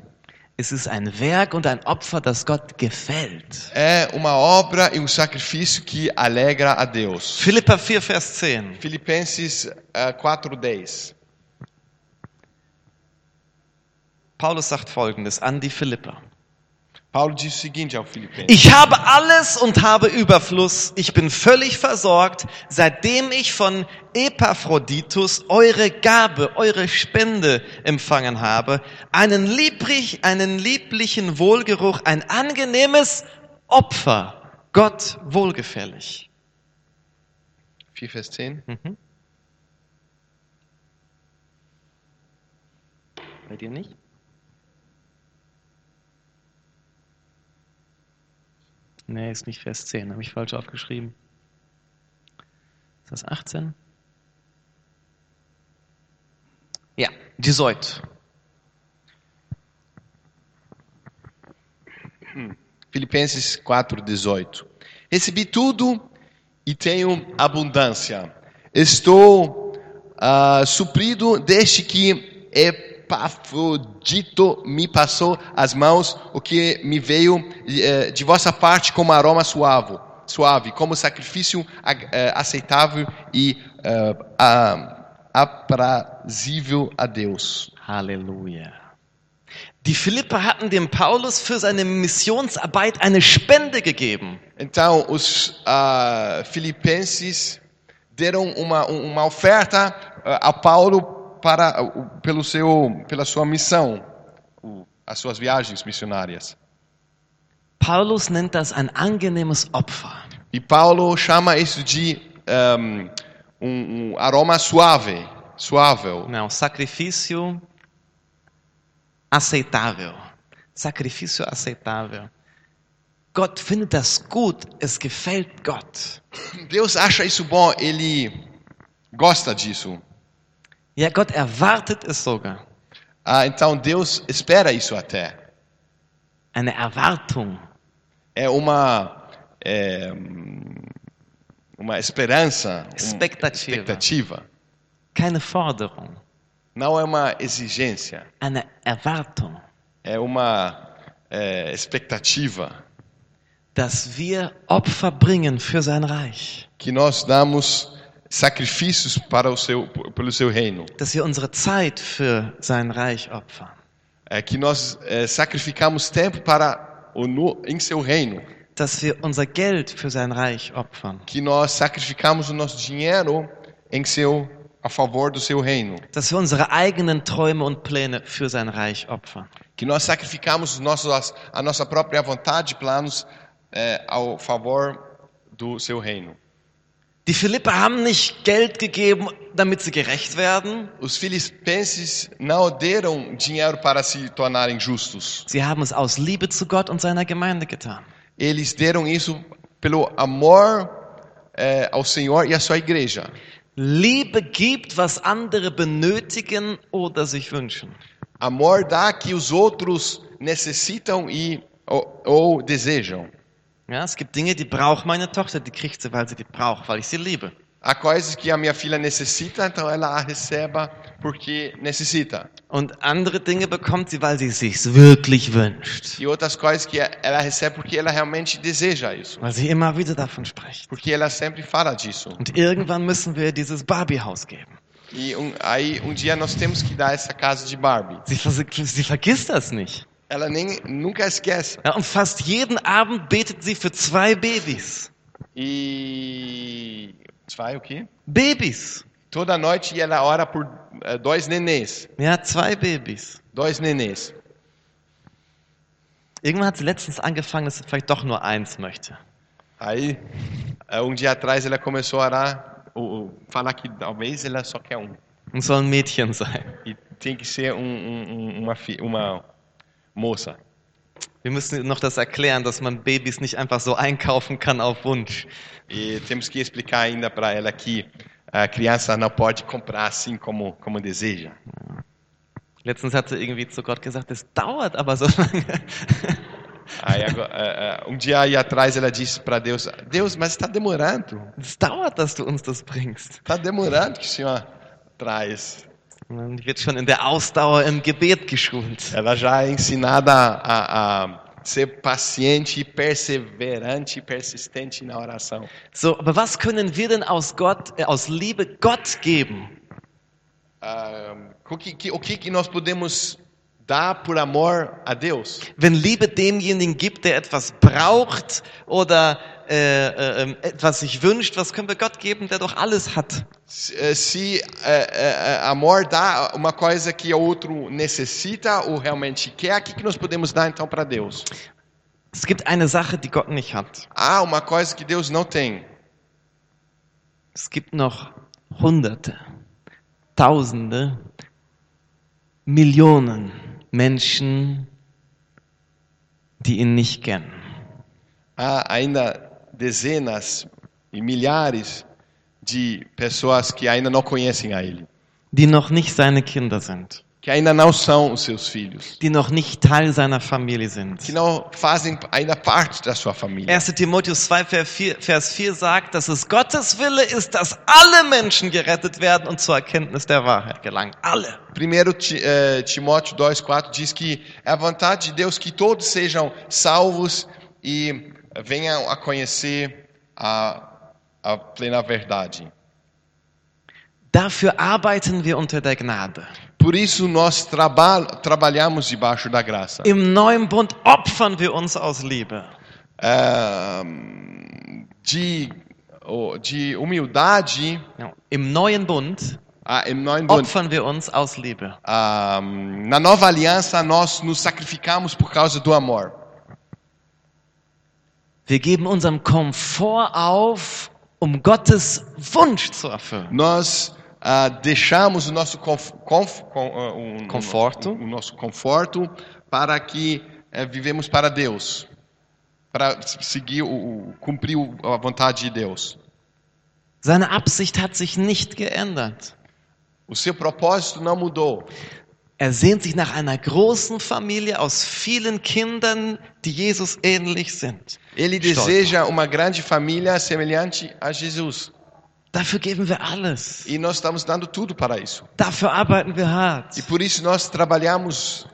Es ist ein Werk und ein Opfer, das Gott gefällt. É uma obra e um sacrifício que alegra a Deus. Philippa 4, Vers 10. Filipenses é, 4:10. Paulus sagt folgendes an die Philipper. Paulo diz o seguinte ao Filipenses: Ich habe alles und habe Überfluss. Ich bin völlig versorgt, seitdem ich von Epaphroditus eure Gabe, eure Spende empfangen habe. Einen, lieblich, einen lieblichen Wohlgeruch, ein angenehmes Opfer. Gott wohlgefällig. 4, Vers 10. Mhm. Bei dir nicht? Nee, ist nicht Vers 10, habe ich falsch aufgeschrieben. Ist das 18? Ja, 18. Filipenses 4:18. Recebi tudo e tenho abundância. Estou ah, suprido desde que Epafrodito me passou as mãos, o que me veio eh, de vossa parte como aroma suave, suave, como sacrifício eh, aceitável e eh, a- aprazível a Deus. Halleluja. Die Philipper hatten dem Paulus für seine Missionsarbeit eine Spende gegeben. Então, os ah, filipenses deram uma, uma oferta ah, a Paulo para, pelo seu, pela sua missão, as suas viagens missionárias. Paulus nennt das ein angenehmes Opfer. E Paulo chama isso de um, um, um aroma suave, suável. Não, sacrifício aceitável. Sacrifício aceitável. Gott findet das gut, es gefällt Gott. Deus acha isso bom, ele gosta disso. Ja, Gott erwartet es sogar. Ah, então Deus espera isso até. Eine Erwartung. É uma é, uma esperança, uma Expectativa. expectativa. Keine Forderung. Não é uma exigência, Eine Erwartung, é uma é, expectativa dass wir Opfer bringen für sein Reich. que nós damos sacrifícios para o seu, pelo seu reino. Dass wir unsere Zeit für sein Reich opfern. É que nós é, sacrificamos tempo para o no, em seu reino. Dass wir unser Geld für sein Reich opfern. Que nós sacrificamos o nosso dinheiro em seu a favor do seu reino. Dass wir unsere eigenen Träume und Pläne für sein Reich opfern. Que nós sacrificamos os nossos, a nossa própria vontade e planos é, ao favor do seu reino. Die Philipper haben nicht Geld gegeben, damit sie gerecht werden. Os filipenses não deram dinheiro para se tornarem justos. Sie haben es aus Liebe zu Gott und seiner Gemeinde getan. Eles deram isso pelo amor é, ao Senhor e à sua igreja. Liebe gibt, was andere benötigen oder sich wünschen. Amor dá que os outros necessitam e ou, ou desejam. Ja, es gibt Dinge, die braucht meine Tochter, die kriegt sie, weil sie die braucht, weil ich sie liebe. Há coisas que a minha filha necessita, então ela a receba porque necessita. Und andere Dinge bekommt sie, weil sie es sich wirklich wünscht. E outras coisas que ela recebe porque ela realmente deseja isso. Weil sie immer wieder davon spricht. Porque ela sempre fala disso. Und irgendwann müssen wir ihr dieses Barbiehaus geben. E um, aí um dia nós temos que dar essa casa de Barbie. Sie, sie vergisst das nicht. Ela nem nunca esquece. Ja, und fast jeden Abend betet sie für zwei Babys. E zwei o quê? Babys. Toda noite ela ora por eh, dois nenês, Ja, zwei Babys. dois nenês. Irgendwann hat sie letztens angefangen, dass sie vielleicht doch nur eins möchte. Aí eh, um dia atrás ela começou a orar, ou, ou falar que talvez ela só quer um. Und soll ein Mädchen sein. E tem que ser um, um- um- uma, uma moça. Wir müssen noch das erklären, dass man Babys nicht einfach so einkaufen kann auf Wunsch. E temos que explicar ainda para ela que a criança não pode comprar assim como, como deseja. Letztens hat sie irgendwie zu Gott gesagt, es dauert aber so lange. Aí agora, eh, eh, um dia aí atrás ela disse para Deus: Deus, mas está demorando. Es dauert, dass du uns das bringst. Está demorando que o Senhor traz. Man wird schon in der Ausdauer im Gebet geschult. Ela já é ensinada a, a ser paciente, perseverante e persistente na oração. So, aber was können wir denn aus Gott, äh, aus Liebe Gott geben? Ah, o, que, que- o que, que nós podemos dar por amor a Deus? Wenn Liebe demjenigen gibt, der etwas braucht oder äh, äh, ähm, etwas sich wünscht, was können wir Gott geben, der doch alles hat? Se, eh, se eh, eh, amor dá uma coisa que o outro necessita ou realmente quer, o que, que nós podemos dar então para Deus? Es gibt eine Sache, die Gott nicht hat. Há uma coisa que Deus não tem. Es gibt noch Hunderte, Tausende, Millionen Menschen, die ihn nicht kennen. Há ainda dezenas e milhares de pessoas que ainda não conhecem a Ele, die noch nicht seine Kinder sind, que ainda não são os seus filhos, die noch nicht Teil seiner Familie sind. que não fazem ainda parte da sua família. 1. Timotheus 2, Vers 4, Vers 4 sagt, dass es Gottes Wille ist, dass alle Menschen gerettet werden und zur Erkenntnis der Wahrheit gelangen. Alle. 1 Ti- eh, Timóteo 2,4 diz que é a vontade de Deus que todos sejam salvos e venham a conhecer a, a plena verdade. Dafür arbeiten wir unter der Gnade. Por isso nós traba trabalhamos debaixo da graça. Im neuen Bund opfern wir uns aus Liebe. Ah, de, oh, de humildade, Ja. Im neuen Bund ah, em nós- bom, opfern wir uns aus Liebe. ah, na nova aliança nós nos sacrificamos por causa do amor. Wir geben unseren Komfort auf, um Gottes Wunsch zu erfüllen. Nós ah, deixamos o nosso conf, conf, com, ah, um- Conforto. o nosso conforto para que eh, vivemos para Deus, para seguir o, o cumprir o- a vontade de Deus. Seine Absicht hat sich nicht geändert. O seu propósito não mudou. Er sehnt sich nach einer großen Familie aus vielen Kindern, die Jesus ähnlich sind. Ele deseja uma grande família semelhante a Jesus. Dafür geben wir alles. E nós estamos dando tudo para isso. Dafür arbeiten wir hart. E por isso nós trabalhamos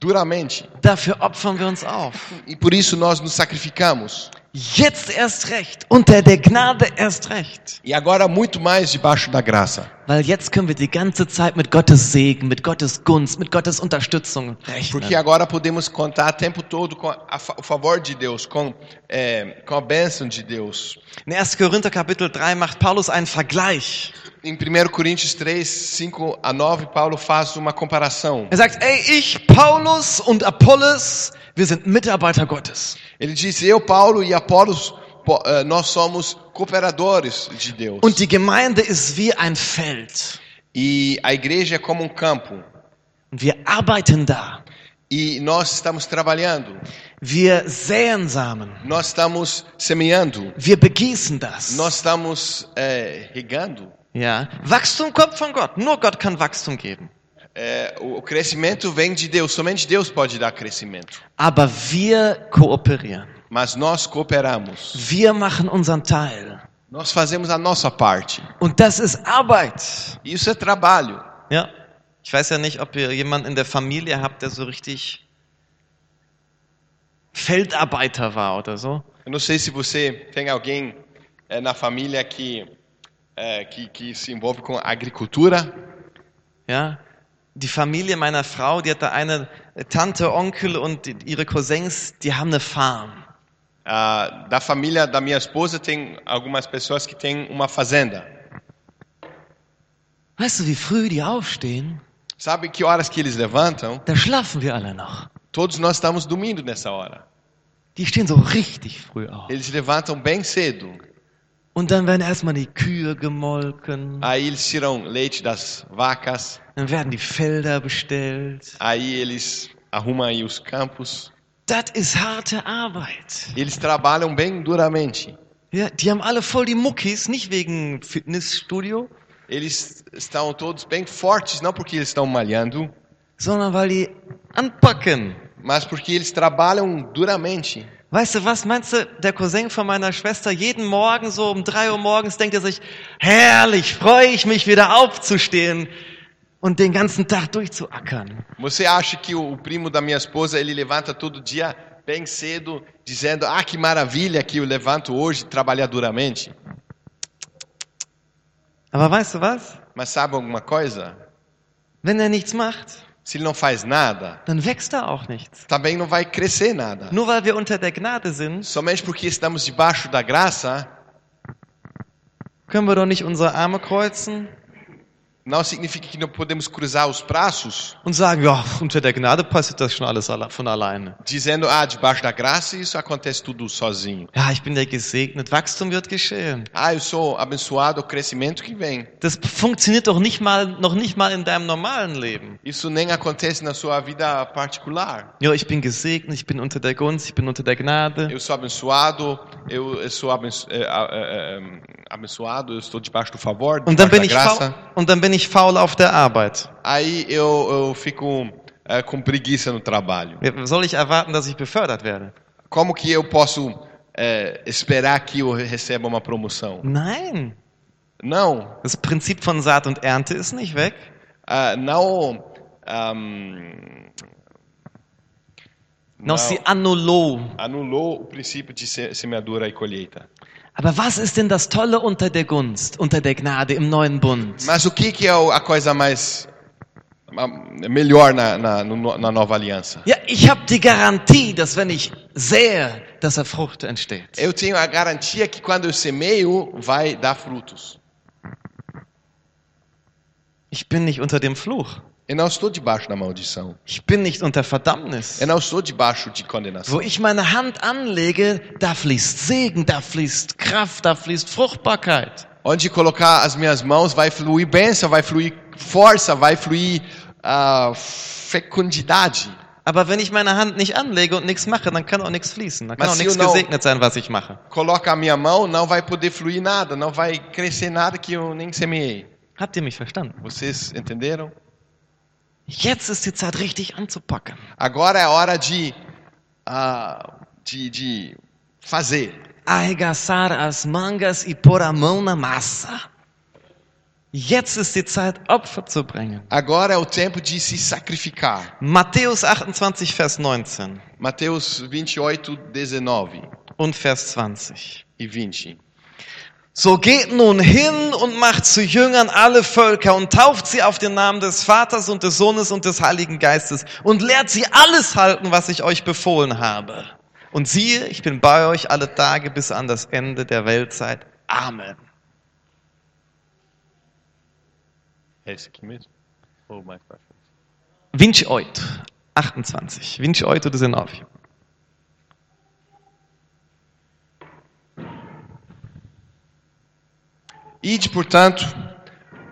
duramente. Dafür opfern wir uns auf. E por isso nós nos sacrificamos. Jetzt erst recht. Unter der Gnade erst recht. E agora muito mais debaixo da graça. Weil jetzt können wir die ganze Zeit mit Gottes Segen, mit Gottes Gunst, mit Gottes Unterstützung Porque rechnen. agora podemos contar o tempo todo com a o favor de Deus, com, é, com a bênção de Deus. In 1. Korinther Kapitel 3 macht Paulus einen Vergleich. Em 1 Coríntios 3, 5 a 9, Paulo faz uma comparação. Er sagt, ey, ich, Paulus und Apollos, wir sind Mitarbeiter Gottes. Ele diz: Eu, Paulo e Apolos, po- eh, nós somos cooperadores de Deus. Und die Gemeinde ist wie ein Feld. E a igreja é como um campo. Und wir arbeiten da. E nós estamos trabalhando, Wir säen Samen. nós estamos semeando, Wir begießen das. nós estamos eh, regando. Ja. Wachstum kommt von Gott. Nur Gott kann Wachstum geben. Eh, o crescimento vem de Deus, somente Deus pode dar crescimento. Aber wir kooperieren. Mas nós cooperamos, Wir machen unseren Teil. Nós fazemos a nossa parte. Und das ist Arbeit. Isso é trabalho. Ja. Ich weiß ja nicht, ob ihr jemanden in der Familie habt, der so richtig Feldarbeiter war oder so. Eu não sei se você tem alguém eh, na família que, eh, que, que se envolve com agricultura. Ja. Die Familie meiner Frau, die hat da eine Tante, Onkel und ihre Cousins, die haben eine Farm. Ah, da família da minha esposa tem algumas pessoas que têm uma fazenda. Weißt du, wie früh die aufstehen? Sabe que horas que eles levantam? Da schlafen wir alle noch. Todos nós estamos dormindo nessa hora. Die stehen so richtig früh auf. Eles levantam bem cedo. Und dann werden erstmal die Kühe gemolken, Aí eles tiram leite das vacas. dann werden die Felder bestellt. Aí eles arrumam aí os campos. Das ist harte Arbeit. Eles trabalham bem duramente. Ja, die haben alle voll die Muckis, nicht wegen Fitnessstudio, Eles estão todos bem fortes, não porque eles estão malhando, sondern weil die anpacken. Mas porque eles trabalham duramente. Weißt du was, meinst du, der Cousin von meiner Schwester, jeden Morgen so um drei Uhr morgens denkt er sich, herrlich, freue ich mich wieder aufzustehen und den ganzen Tag durchzuackern. Você acha que o, o primo da minha esposa ele levanta todo dia bem cedo, dizendo: Ah, que maravilha que eu levanto hoje trabalhar duramente? Aber weißt du was? Mas sabe alguma coisa? Wenn er nichts macht, Se ele não faz nada, dann wächst da auch nichts. também não vai crescer nada. Nur weil wir unter der Gnade sind, Somente porque estamos debaixo da graça, können wir doch nicht unsere Arme kreuzen não significa que não podemos cruzar os braços, und sagen, ja, unter der Gnade passiert das schon alles alle- von alleine. dizendo: Ah, debaixo da graça isso acontece tudo sozinho. Ja, ich bin ja gesegnet, Wachstum wird geschehen. Ah, eu sou abençoado, o crescimento que vem. Das funktioniert doch nicht mal, noch nicht mal in deinem normalen Leben. Isso nem acontece na sua vida particular. Ja, ich bin gesegnet, ich bin unter der Gunst, ich bin unter der Gnade. Eu sou abençoado, eu, eu sou abenço, é, é, é, abençoado, eu estou debaixo do favor, debaixo da graça. faul, und dann bin ich faul auf der Arbeit. Aí eu, eu fico é, com preguiça no trabalho. Soll ich erwarten, dass ich befördert werde? Como que eu posso é, esperar que eu receba uma promoção? Nein. Não, Das Prinzip von Saat und Ernte ist nicht weg. ah, não, ahm, Não se anulou. anulou o princípio de se- semeadura e colheita. Aber was ist denn das Tolle unter der Gunst, unter der Gnade im neuen Bund? Mas o que, que é a coisa mais melhor na, na, na nova aliança? Ja, ich habe die Garantie, dass wenn ich sähe, dass da Frucht entsteht. Eu tenho a garantia que quando eu semeio, vai dar frutos. Ich bin nicht unter dem Fluch. Eu não estou debaixo da maldição. Ich bin nicht unter Verdammnis. Eu não estou debaixo de condenação. Wo ich meine Hand anlege, da fließt Segen, da fließt Kraft, da fließt Fruchtbarkeit. Onde colocar as minhas mãos, vai fluir bênção, vai fluir força, vai fluir ah, fecundidade. Aber wenn ich meine Hand nicht anlege und nichts mache, dann kann auch nichts fließen. Dann kann Was auch nichts gesegnet sein, was ich mache. Coloca a minha mão, não vai poder fluir nada, não vai crescer nada que eu nem semeei. Habt ihr mich verstanden? Vocês entenderam? Jetzt ist die Zeit richtig anzupacken. Agora é a hora de, ah, de, de fazer. Arregaçar as mangas e pôr a mão na massa. Jetzt ist die Zeit, Opfer zu bringen. Agora é o tempo de se sacrificar. Matthäus 28, Vers 19 Mateus 28, 19 und Vers 20. e 20. So geht nun hin und macht zu Jüngern alle Völker und tauft sie auf den Namen des Vaters und des Sohnes und des Heiligen Geistes und lehrt sie alles halten, was ich euch befohlen habe. Und siehe, ich bin bei euch alle Tage bis an das Ende der Weltzeit. Amen. É esse aqui mesmo? Ou mais pra frente? Ide, portanto,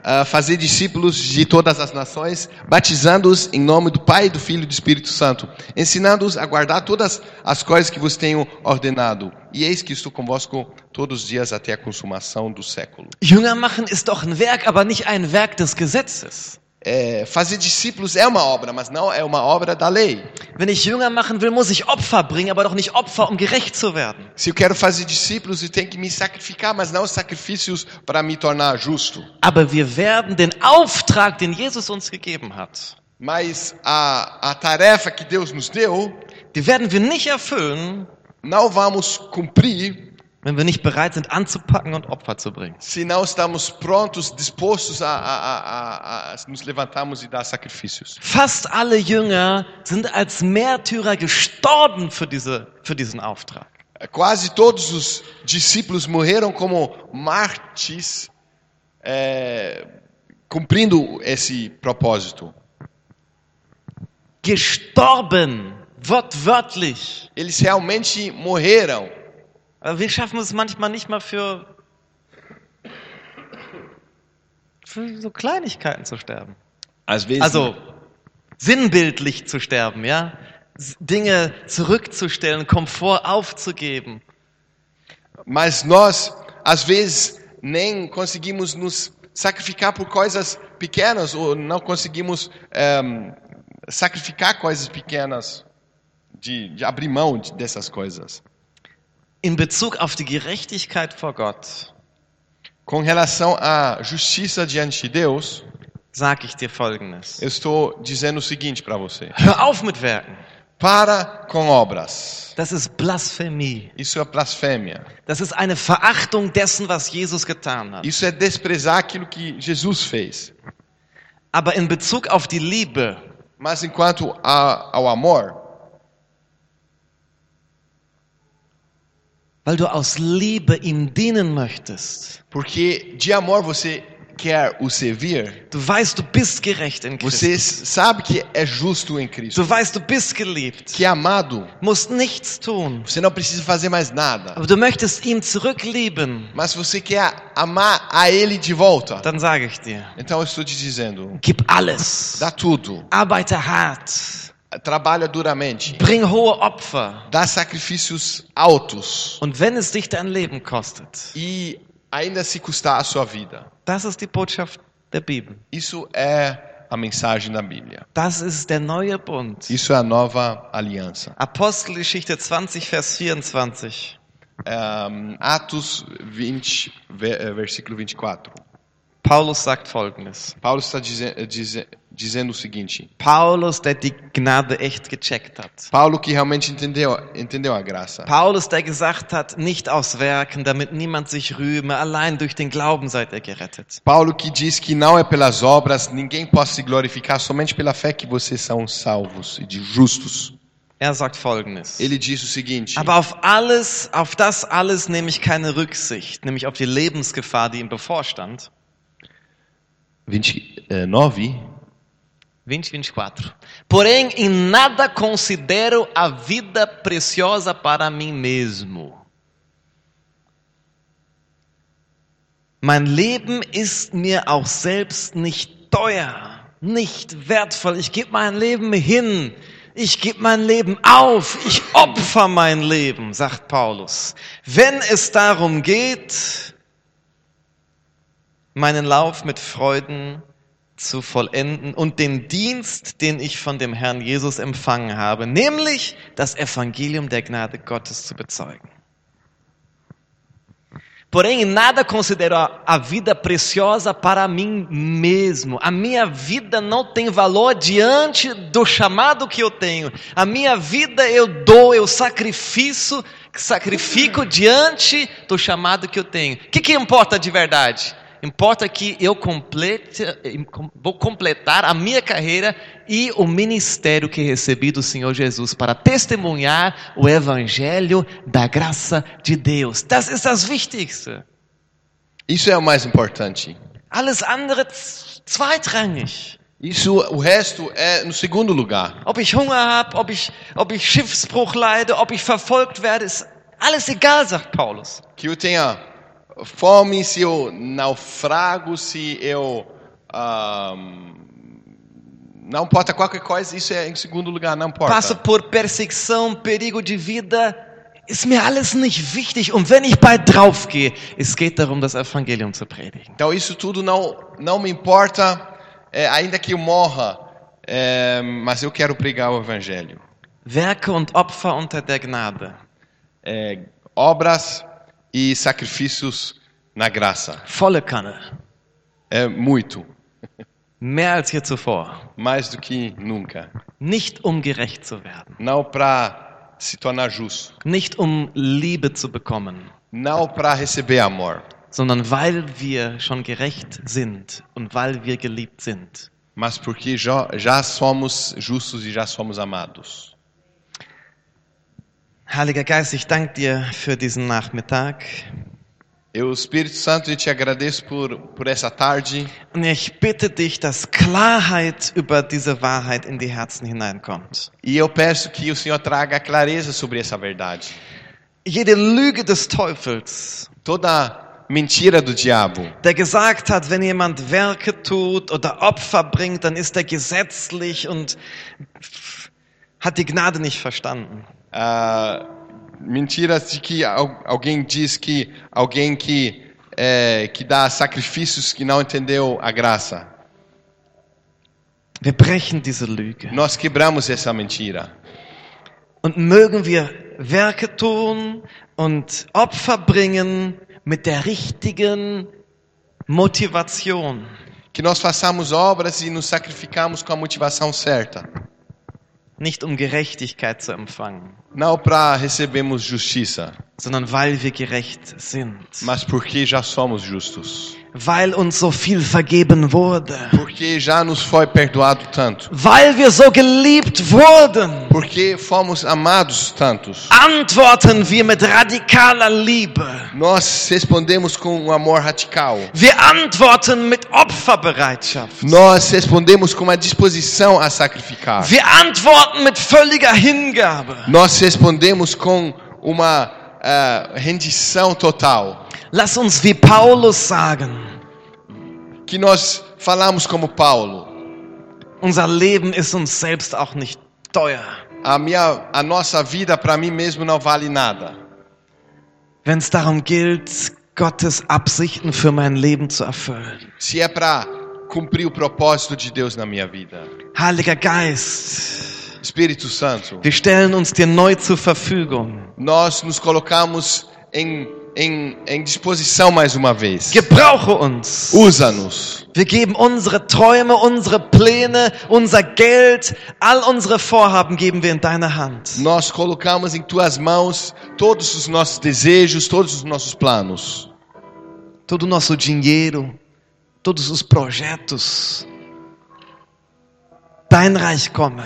a fazer discípulos de todas as nações, batizando-os em nome do Pai, do Filho e do Espírito Santo, ensinando-os a guardar todas as coisas que vos tenho ordenado. E eis que estou convosco todos os dias até a consumação do século. Jünger machen ist doch ein Werk, aber nicht ein Werk des Gesetzes. É, fazer discípulos é uma obra, mas não é uma obra da lei. Wenn ich Jünger machen will, muss ich Opfer bringen, aber doch nicht Opfer, um gerecht zu werden. Se eu quero fazer discípulos, eu tenho que me sacrificar, mas não sacrifícios para me tornar justo. Aber wir werden den Auftrag, den Jesus uns gegeben hat, Mas a, a tarefa que Deus nos deu, die werden wir nicht erfüllen, não vamos cumprir wenn wir nicht bereit sind, anzupacken und Opfer zu bringen. se não estamos prontos, dispostos a, a, a, a, nos levantarmos e dar sacrifícios. Fast alle Jünger sind als Märtyrer gestorben für, diese, für diesen Auftrag. Quase todos os discípulos morreram como mártires, é, cumprindo esse propósito. Gestorben, wortwörtlich. Eles realmente morreram. Aber wir schaffen es manchmal nicht mal für, für so Kleinigkeiten zu sterben. Vezes, Also sinnbildlich zu sterben, ja? Dinge zurückzustellen, Komfort aufzugeben. mas nós, às vezes, nem conseguimos nos sacrificar por coisas pequenas ou não conseguimos ehm, sacrificar coisas pequenas, de, de abrir mão de- dessas coisas. In Bezug auf die Gerechtigkeit vor Gott Com relação à justiça diante de Deus, sage ich dir Folgendes. eu estou dizendo o seguinte para você: Hör auf mit Werken. para com obras. Das ist Blasphemie. Isso é blasfêmia. Das ist eine Verachtung dessen, was Jesus getan hat. Isso é desprezar aquilo que Jesus fez. Aber in Bezug auf die Liebe Mas enquanto a, ao amor, weil du aus Liebe ihm dienen möchtest. porque de amor você quer o servir, Du weißt, du bist gerecht in você Christus. sabe que é justo em Cristo, Du weißt, du bist geliebt. que é amado, Musst nichts tun. você não precisa fazer mais nada. Aber du möchtest ihn zurücklieben. Mas você quer amar a Ele de volta. Dann sage ich dir, Então eu estou te dizendo, gib alles. dá tudo, Arbeite hart. Trabalha duramente, Bring hohe Opfer. dá sacrifícios altos Und wenn es dich dein Leben kostet, e ainda se custar a sua vida. das ist die Botschaft der Bibel. Isso é a mensagem da Bíblia. Das ist der neue Bund. Isso é a nova aliança. Apostelgeschichte 20, Vers 24. Ehm, Atos 20, ve- eh, versículo 24. Paulus sagt folgendes. Paulo está dize- eh, dize- dizendo o seguinte: Paulus, der die Gnade echt gecheckt hat. Paulo que realmente entendeu, entendeu a graça. Paulus, der gesagt hat, nicht aus Werken, damit niemand sich rühme, allein durch den Glauben seid ihr gerettet. Paulo que diz que não é pelas obras, ninguém possa se glorificar, somente pela fé que vocês são salvos e de justos. Er sagt folgendes. Ele diz o seguinte: Aber auf alles, auf das alles nehme ich keine Rücksicht, nämlich auf die Lebensgefahr, die ihm bevorstand. 29. 20, 24. Porém, em nada considero a vida preciosa para mim mesmo. Mein Leben ist mir auch selbst nicht teuer, nicht wertvoll. Ich gebe mein Leben hin. Ich gebe mein Leben auf. Ich opfer mein Leben, sagt Paulus. Wenn es darum geht, meinen Lauf mit Freuden zu vollenden und den Dienst, den ich von dem Herrn Jesus empfangen habe, nämlich das Evangelium der Gnade Gottes zu bezeugen. Porém, em nada considero a, vida preciosa para mim mesmo. A minha vida não tem valor diante do chamado que eu tenho. A minha vida eu dou, eu sacrifico, sacrifico diante do chamado que eu tenho. O que, que importa de verdade? Importa que eu complete, vou completar a minha carreira e o ministério que recebi do Senhor Jesus para testemunhar o evangelho da graça de Deus. Das ist das Wichtigste. Isso é o mais importante. Alles andere zweitrangig. Isso, o resto é no segundo lugar. Ob ich Hunger habe, ob ich, ob ich Schiffsbruch leide, ob ich verfolgt werde, ist alles egal, sagt Paulus. Que eu tenha fome, se eu naufrago, se eu. ahm, não importa qualquer coisa, isso é em segundo lugar, não Passo importa. por perseguição, perigo de vida. Ist mir alles nicht wichtig. Und wenn ich bald draufgehe, es geht darum, das Evangelium zu predigen. Então isso tudo não, não me importa. é, ainda que eu morra, é, mas eu quero pregar o evangelho. Werke und Opfer unter der Gnade. É, obras e sacrifícios na graça. Volle Kanne. É muito, Mehr als je zuvor. mais do que nunca. Nicht um gerecht zu werden. Não para se tornar justo, Nicht um Liebe zu bekommen. não para receber amor, Sondern weil wir schon gerecht sind und weil wir geliebt sind. mas porque já, já somos justos e já somos amados. Heiliger Geist, ich danke dir für diesen Nachmittag. Eu, Espírito Santo, eu te agradeço por, por essa tarde. Und ich bitte dich, dass Klarheit über diese Wahrheit in die Herzen hineinkommt. E eu peço que o Senhor traga clareza sobre essa verdade. Jede Lüge des Teufels, Toda mentira do diabo, der gesagt hat, wenn jemand Werke tut oder Opfer bringt, dann ist er gesetzlich und hat die Gnade nicht verstanden. Ah, mentiras de que al- alguém diz que alguém que, é, que dá sacrifícios que não entendeu a graça. Wir brechen diese Lüge. Nós quebramos essa mentira. Und mögen wir Werke tun und Opfer bringen mit der richtigen Motivation. Que nós façamos obras e nos sacrificamos com a motivação certa. Nicht um Gerechtigkeit zu empfangen, Não para recebermos justiça, sondern weil wir gerecht sind. mas porque já somos justos. Weil uns so viel vergeben wurde. Porque já nos foi perdoado tanto. Weil wir so geliebt wurden. Porque fomos amados tantos. Antworten wir mit radikaler Liebe. Nós respondemos com um amor radical. Wir antworten mit Opferbereitschaft. Nós respondemos com uma disposição a sacrificar. Wir antworten mit völliger Hingabe. Nós respondemos com uma ah, rendição total. Lass uns wie Paulus sagen, Que nós falamos como Paulo. unser Leben ist uns selbst auch nicht teuer. A, minha, a nossa vida para mim mesmo não vale nada. Wenn es darum gilt, Gottes Absichten für mein Leben zu erfüllen. Se é para cumprir o propósito de Deus na minha vida. Heiliger Geist, Espírito Santo, wir stellen uns dir neu zur Verfügung. nós nos colocamos em, em, em disposição mais uma vez. Gebrauche uns. Usa-nos. Wir geben unsere Träume, unsere Pläne, unser Geld, all unsere Vorhaben geben wir in deine Hand. Nós colocamos em tuas mãos todos os nossos desejos, todos os nossos planos. Todo o nosso dinheiro, todos os projetos. Dein Reich komme,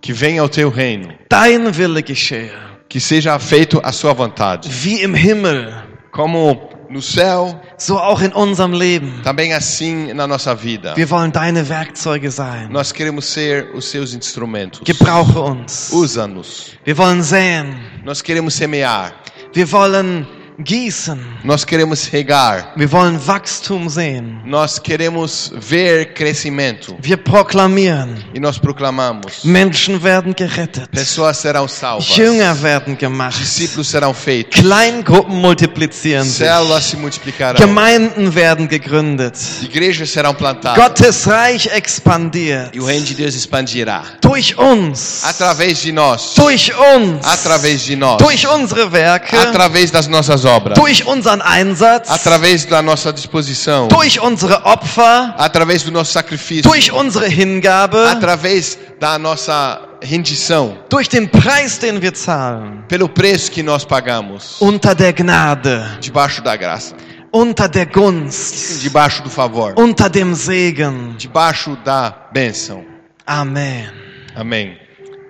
Que venha o teu reino. dein Wille geschehe, Que seja feito a sua vontade. wie im Himmel, Como no céu, so auch in unserem Leben. também assim na nossa vida. Wir wollen deine Werkzeuge sein. Nós queremos ser os seus instrumentos. Gebrauche uns. Usa-nos. Wir wollen säen. Nós queremos semear. Wir wollen gießen. Nós queremos regar. Wir wollen Wachstum sehen. Nós queremos ver crescimento. Wir proklamieren. E nós proclamamos: Menschen werden gerettet. pessoas serão salvas, Jünger werden gemacht. discípulos serão feitos, Kleingruppen multiplizieren células se multiplicarão, Gemeinden werden gegründet. igrejas serão plantadas Gottes Reich expandiert. e o reino de Deus expandirá Durch uns. através de nós, Durch uns. através de nós, Durch unsere Werke. através das nossas obras, Durch unseren Einsatz. através da nossa disposição, Durch unsere Opfer. através do nosso sacrifício, Durch unsere Hingabe. através da nossa rendição, Durch den Preis, den wir zahlen. pelo preço que nós pagamos, Unter der Gnade. debaixo da graça, Unter der Gunst. debaixo do favor, Unter dem Segen. debaixo da bênção. Amen. Amém.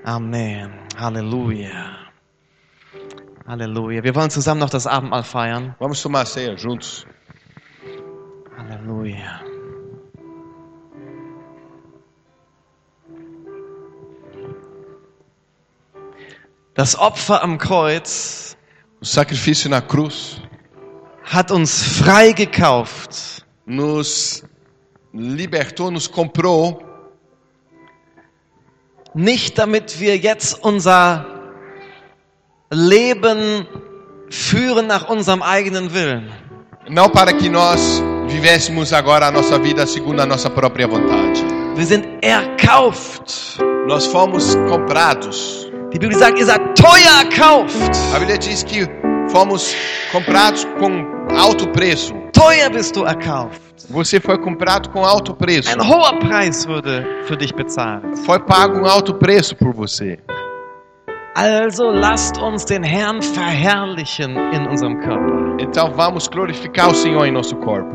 Amen. Halleluja. Halleluja. Wir wollen zusammen noch das Abendmahl feiern. Vamos tomar a ceia juntos. Halleluja. Das Opfer am Kreuz O sacrifício na cruz hat uns freigekauft, nos libertou, nos comprou, nicht damit wir jetzt unser Leben führen nach unserem eigenen Willen, não para que nós vivêssemos agora a nossa vida segundo a nossa própria vontade. Wir sind erkauft. Nós fomos comprados. Die Bibel sagt, ihr seid teuer erkauft. A Bíblia diz que fomos comprados com alto preço. Teuer bist du erkauft. Você foi comprado com alto preço. Ein hoher Preis wurde für dich bezahlt. Foi pago um alto preço por você. Also lasst uns den Herrn verherrlichen in unserem Körper. Então vamos glorificar o Senhor em nosso corpo.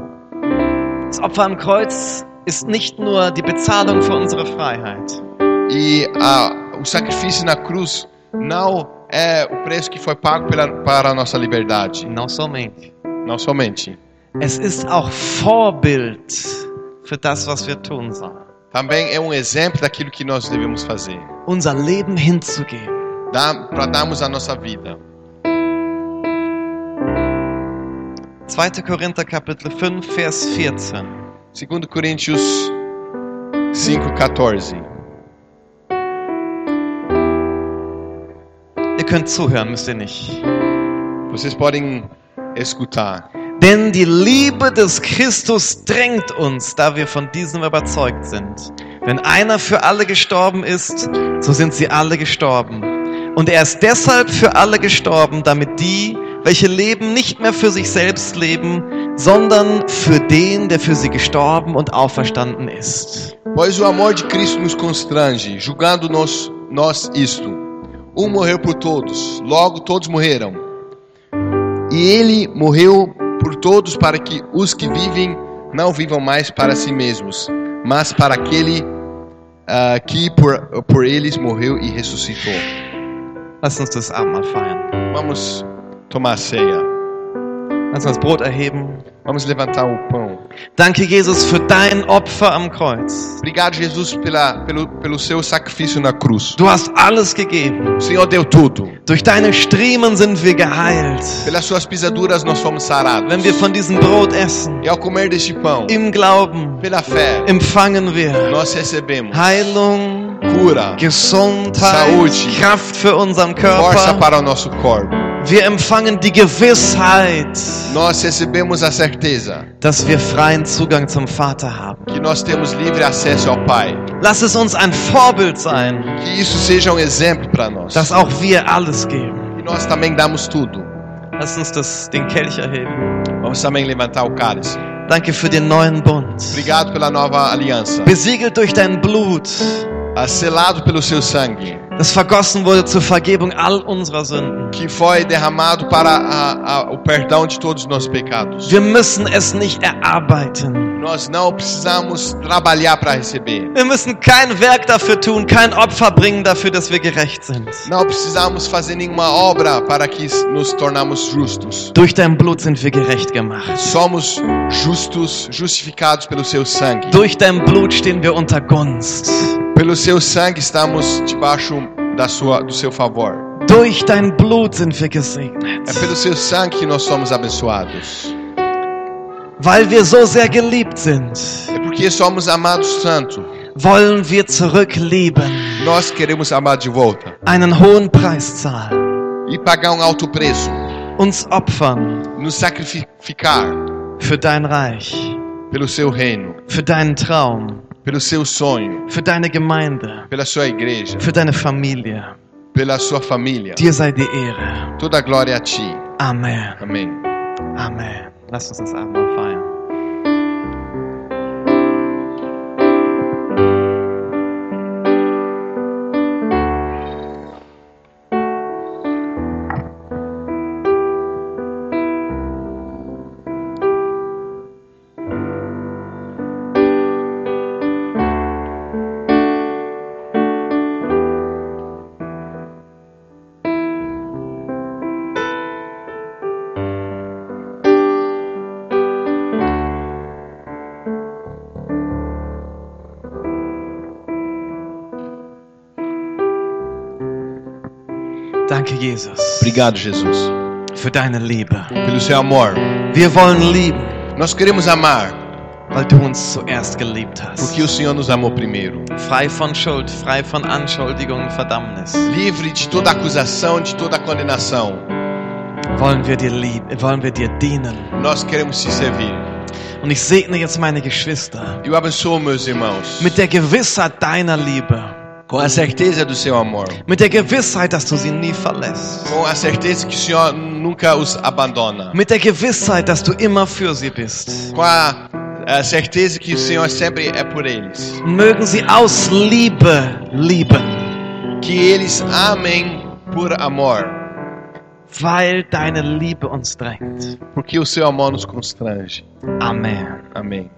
Das Opfer am Kreuz ist nicht nur die Bezahlung für unsere Freiheit. E ah, o sacrifício na cruz não é o preço que foi pago pela, para a nossa liberdade. Não somente. Não somente. Es ist auch Vorbild für das, was wir tun sollen. Também é um exemplo daquilo que nós devemos fazer. Unser Leben hinzugeben. Para darmos a nossa vida. 2. Korinther Kapitel 5, Vers 14. 2 Coríntios 5,14. Ihr könnt zuhören, müsst ihr nicht. Vocês podem escutar. Denn die Liebe des Christus drängt uns, da wir von diesem überzeugt sind. Wenn einer für alle gestorben ist, so sind sie alle gestorben. Und er ist deshalb für alle gestorben, damit die, welche leben, nicht mehr für sich selbst leben, sondern für den, der für sie gestorben und auferstanden ist. Pois o amor de Cristo nos constrange, julgando-nos nós isto. Um morreu por todos, logo todos morreram. E ele morreu por todos para que os que vivem não vivam mais para si mesmos, mas para aquele ah, que por, por eles morreu e ressuscitou. Lass uns das Abendmahl feiern. Vamos tomar ceia. Lass uns das Brot erheben. Vamos levantar o pão. Danke, Jesus, für dein Opfer am Kreuz. Obrigado, Jesus, pela, pelo, pelo seu sacrifício na cruz. Du hast alles gegeben. O Senhor deu tudo. Durch deine Striemen sind wir geheilt. Pelas suas pisaduras nós fomos sarados. Wenn wir von diesem Brot essen, E ao comer deste pão, im Glauben pela fé, empfangen wir nós recebemos Heilung, cura, Gesundheit, Saúde. Kraft für unseren força Körper. para o nosso corpo. Wir empfangen die Gewissheit, Nós recebemos a certeza dass wir freien Zugang zum Vater haben. que nós temos livre acesso ao Pai. Lass es uns ein Vorbild sein, Que isso seja um exemplo para nós. dass auch wir alles geben. E nós também damos tudo. Lass uns das, den Kelch erheben. Vamos também levantar o cálice. Danke für den neuen Bund. Obrigado pela nova aliança. Besiegelt durch dein Blut, Ah, Selado pelo seu sangue, das vergossen wurde zur Vergebung all unserer Sünden. que foi derramado para a- a- o perdão de todos os nossos pecados. Wir müssen es nicht erarbeiten. Nós não precisamos trabalhar para receber. Wir müssen kein Werk dafür tun, kein Opfer bringen dafür, dass wir gerecht sind. Não precisamos fazer nenhuma obra para que nos tornamos justos. Durch dein Blut sind wir gerecht gemacht. Somos justos, justificados pelo seu sangue. Durch dein Blut stehen wir unter Gunst. Pelo seu sangue estamos debaixo da sua, do seu favor. Durch dein Blut sind wir gesegnet. É pelo seu sangue que nós somos abençoados. Weil wir so sehr geliebt sind, É porque somos amados tanto. wollen wir zurücklieben, Nós queremos amar de volta einen hohen Preis zahlen, e pagar um alto preço, uns opfern nos sacrificar für dein Reich, pelo seu reino, für deinen Traum, pelo seu sonho, für deine Gemeinde, pela sua igreja, für deine Familie. pela sua família. Dir sei die Ehre. Toda a glória a ti. Amen. Amém. Amen. Lass uns das Abendmahl feiern. Danke, Jesus, Obrigado, Jesus, für deine Liebe. pelo seu amor. Wir wollen lieben, Nós queremos amar weil du uns zuerst geliebt hast. porque o Senhor nos amou primeiro. Frei von Schuld, frei von Anschuldigung und Verdammnis. Livre de toda acusação, de toda condenação. Wollen wir dir wollen wir dir dienen. Nós queremos te servir. Und ich segne jetzt meine Geschwister Eu abençoo meus irmãos mit der Gewissheit deiner Liebe, com a certeza do seu amor, mit der Gewissheit, dass du sie nie verlässt, com a certeza que o Senhor nunca os abandona, mit der Gewissheit, dass du immer für sie bist. com a, a certeza que o Senhor sempre é por eles, Mögen sie aus Liebe lieben, que eles amem por amor, weil deine Liebe uns drängt. porque o seu amor nos constrange. Amen. Amém.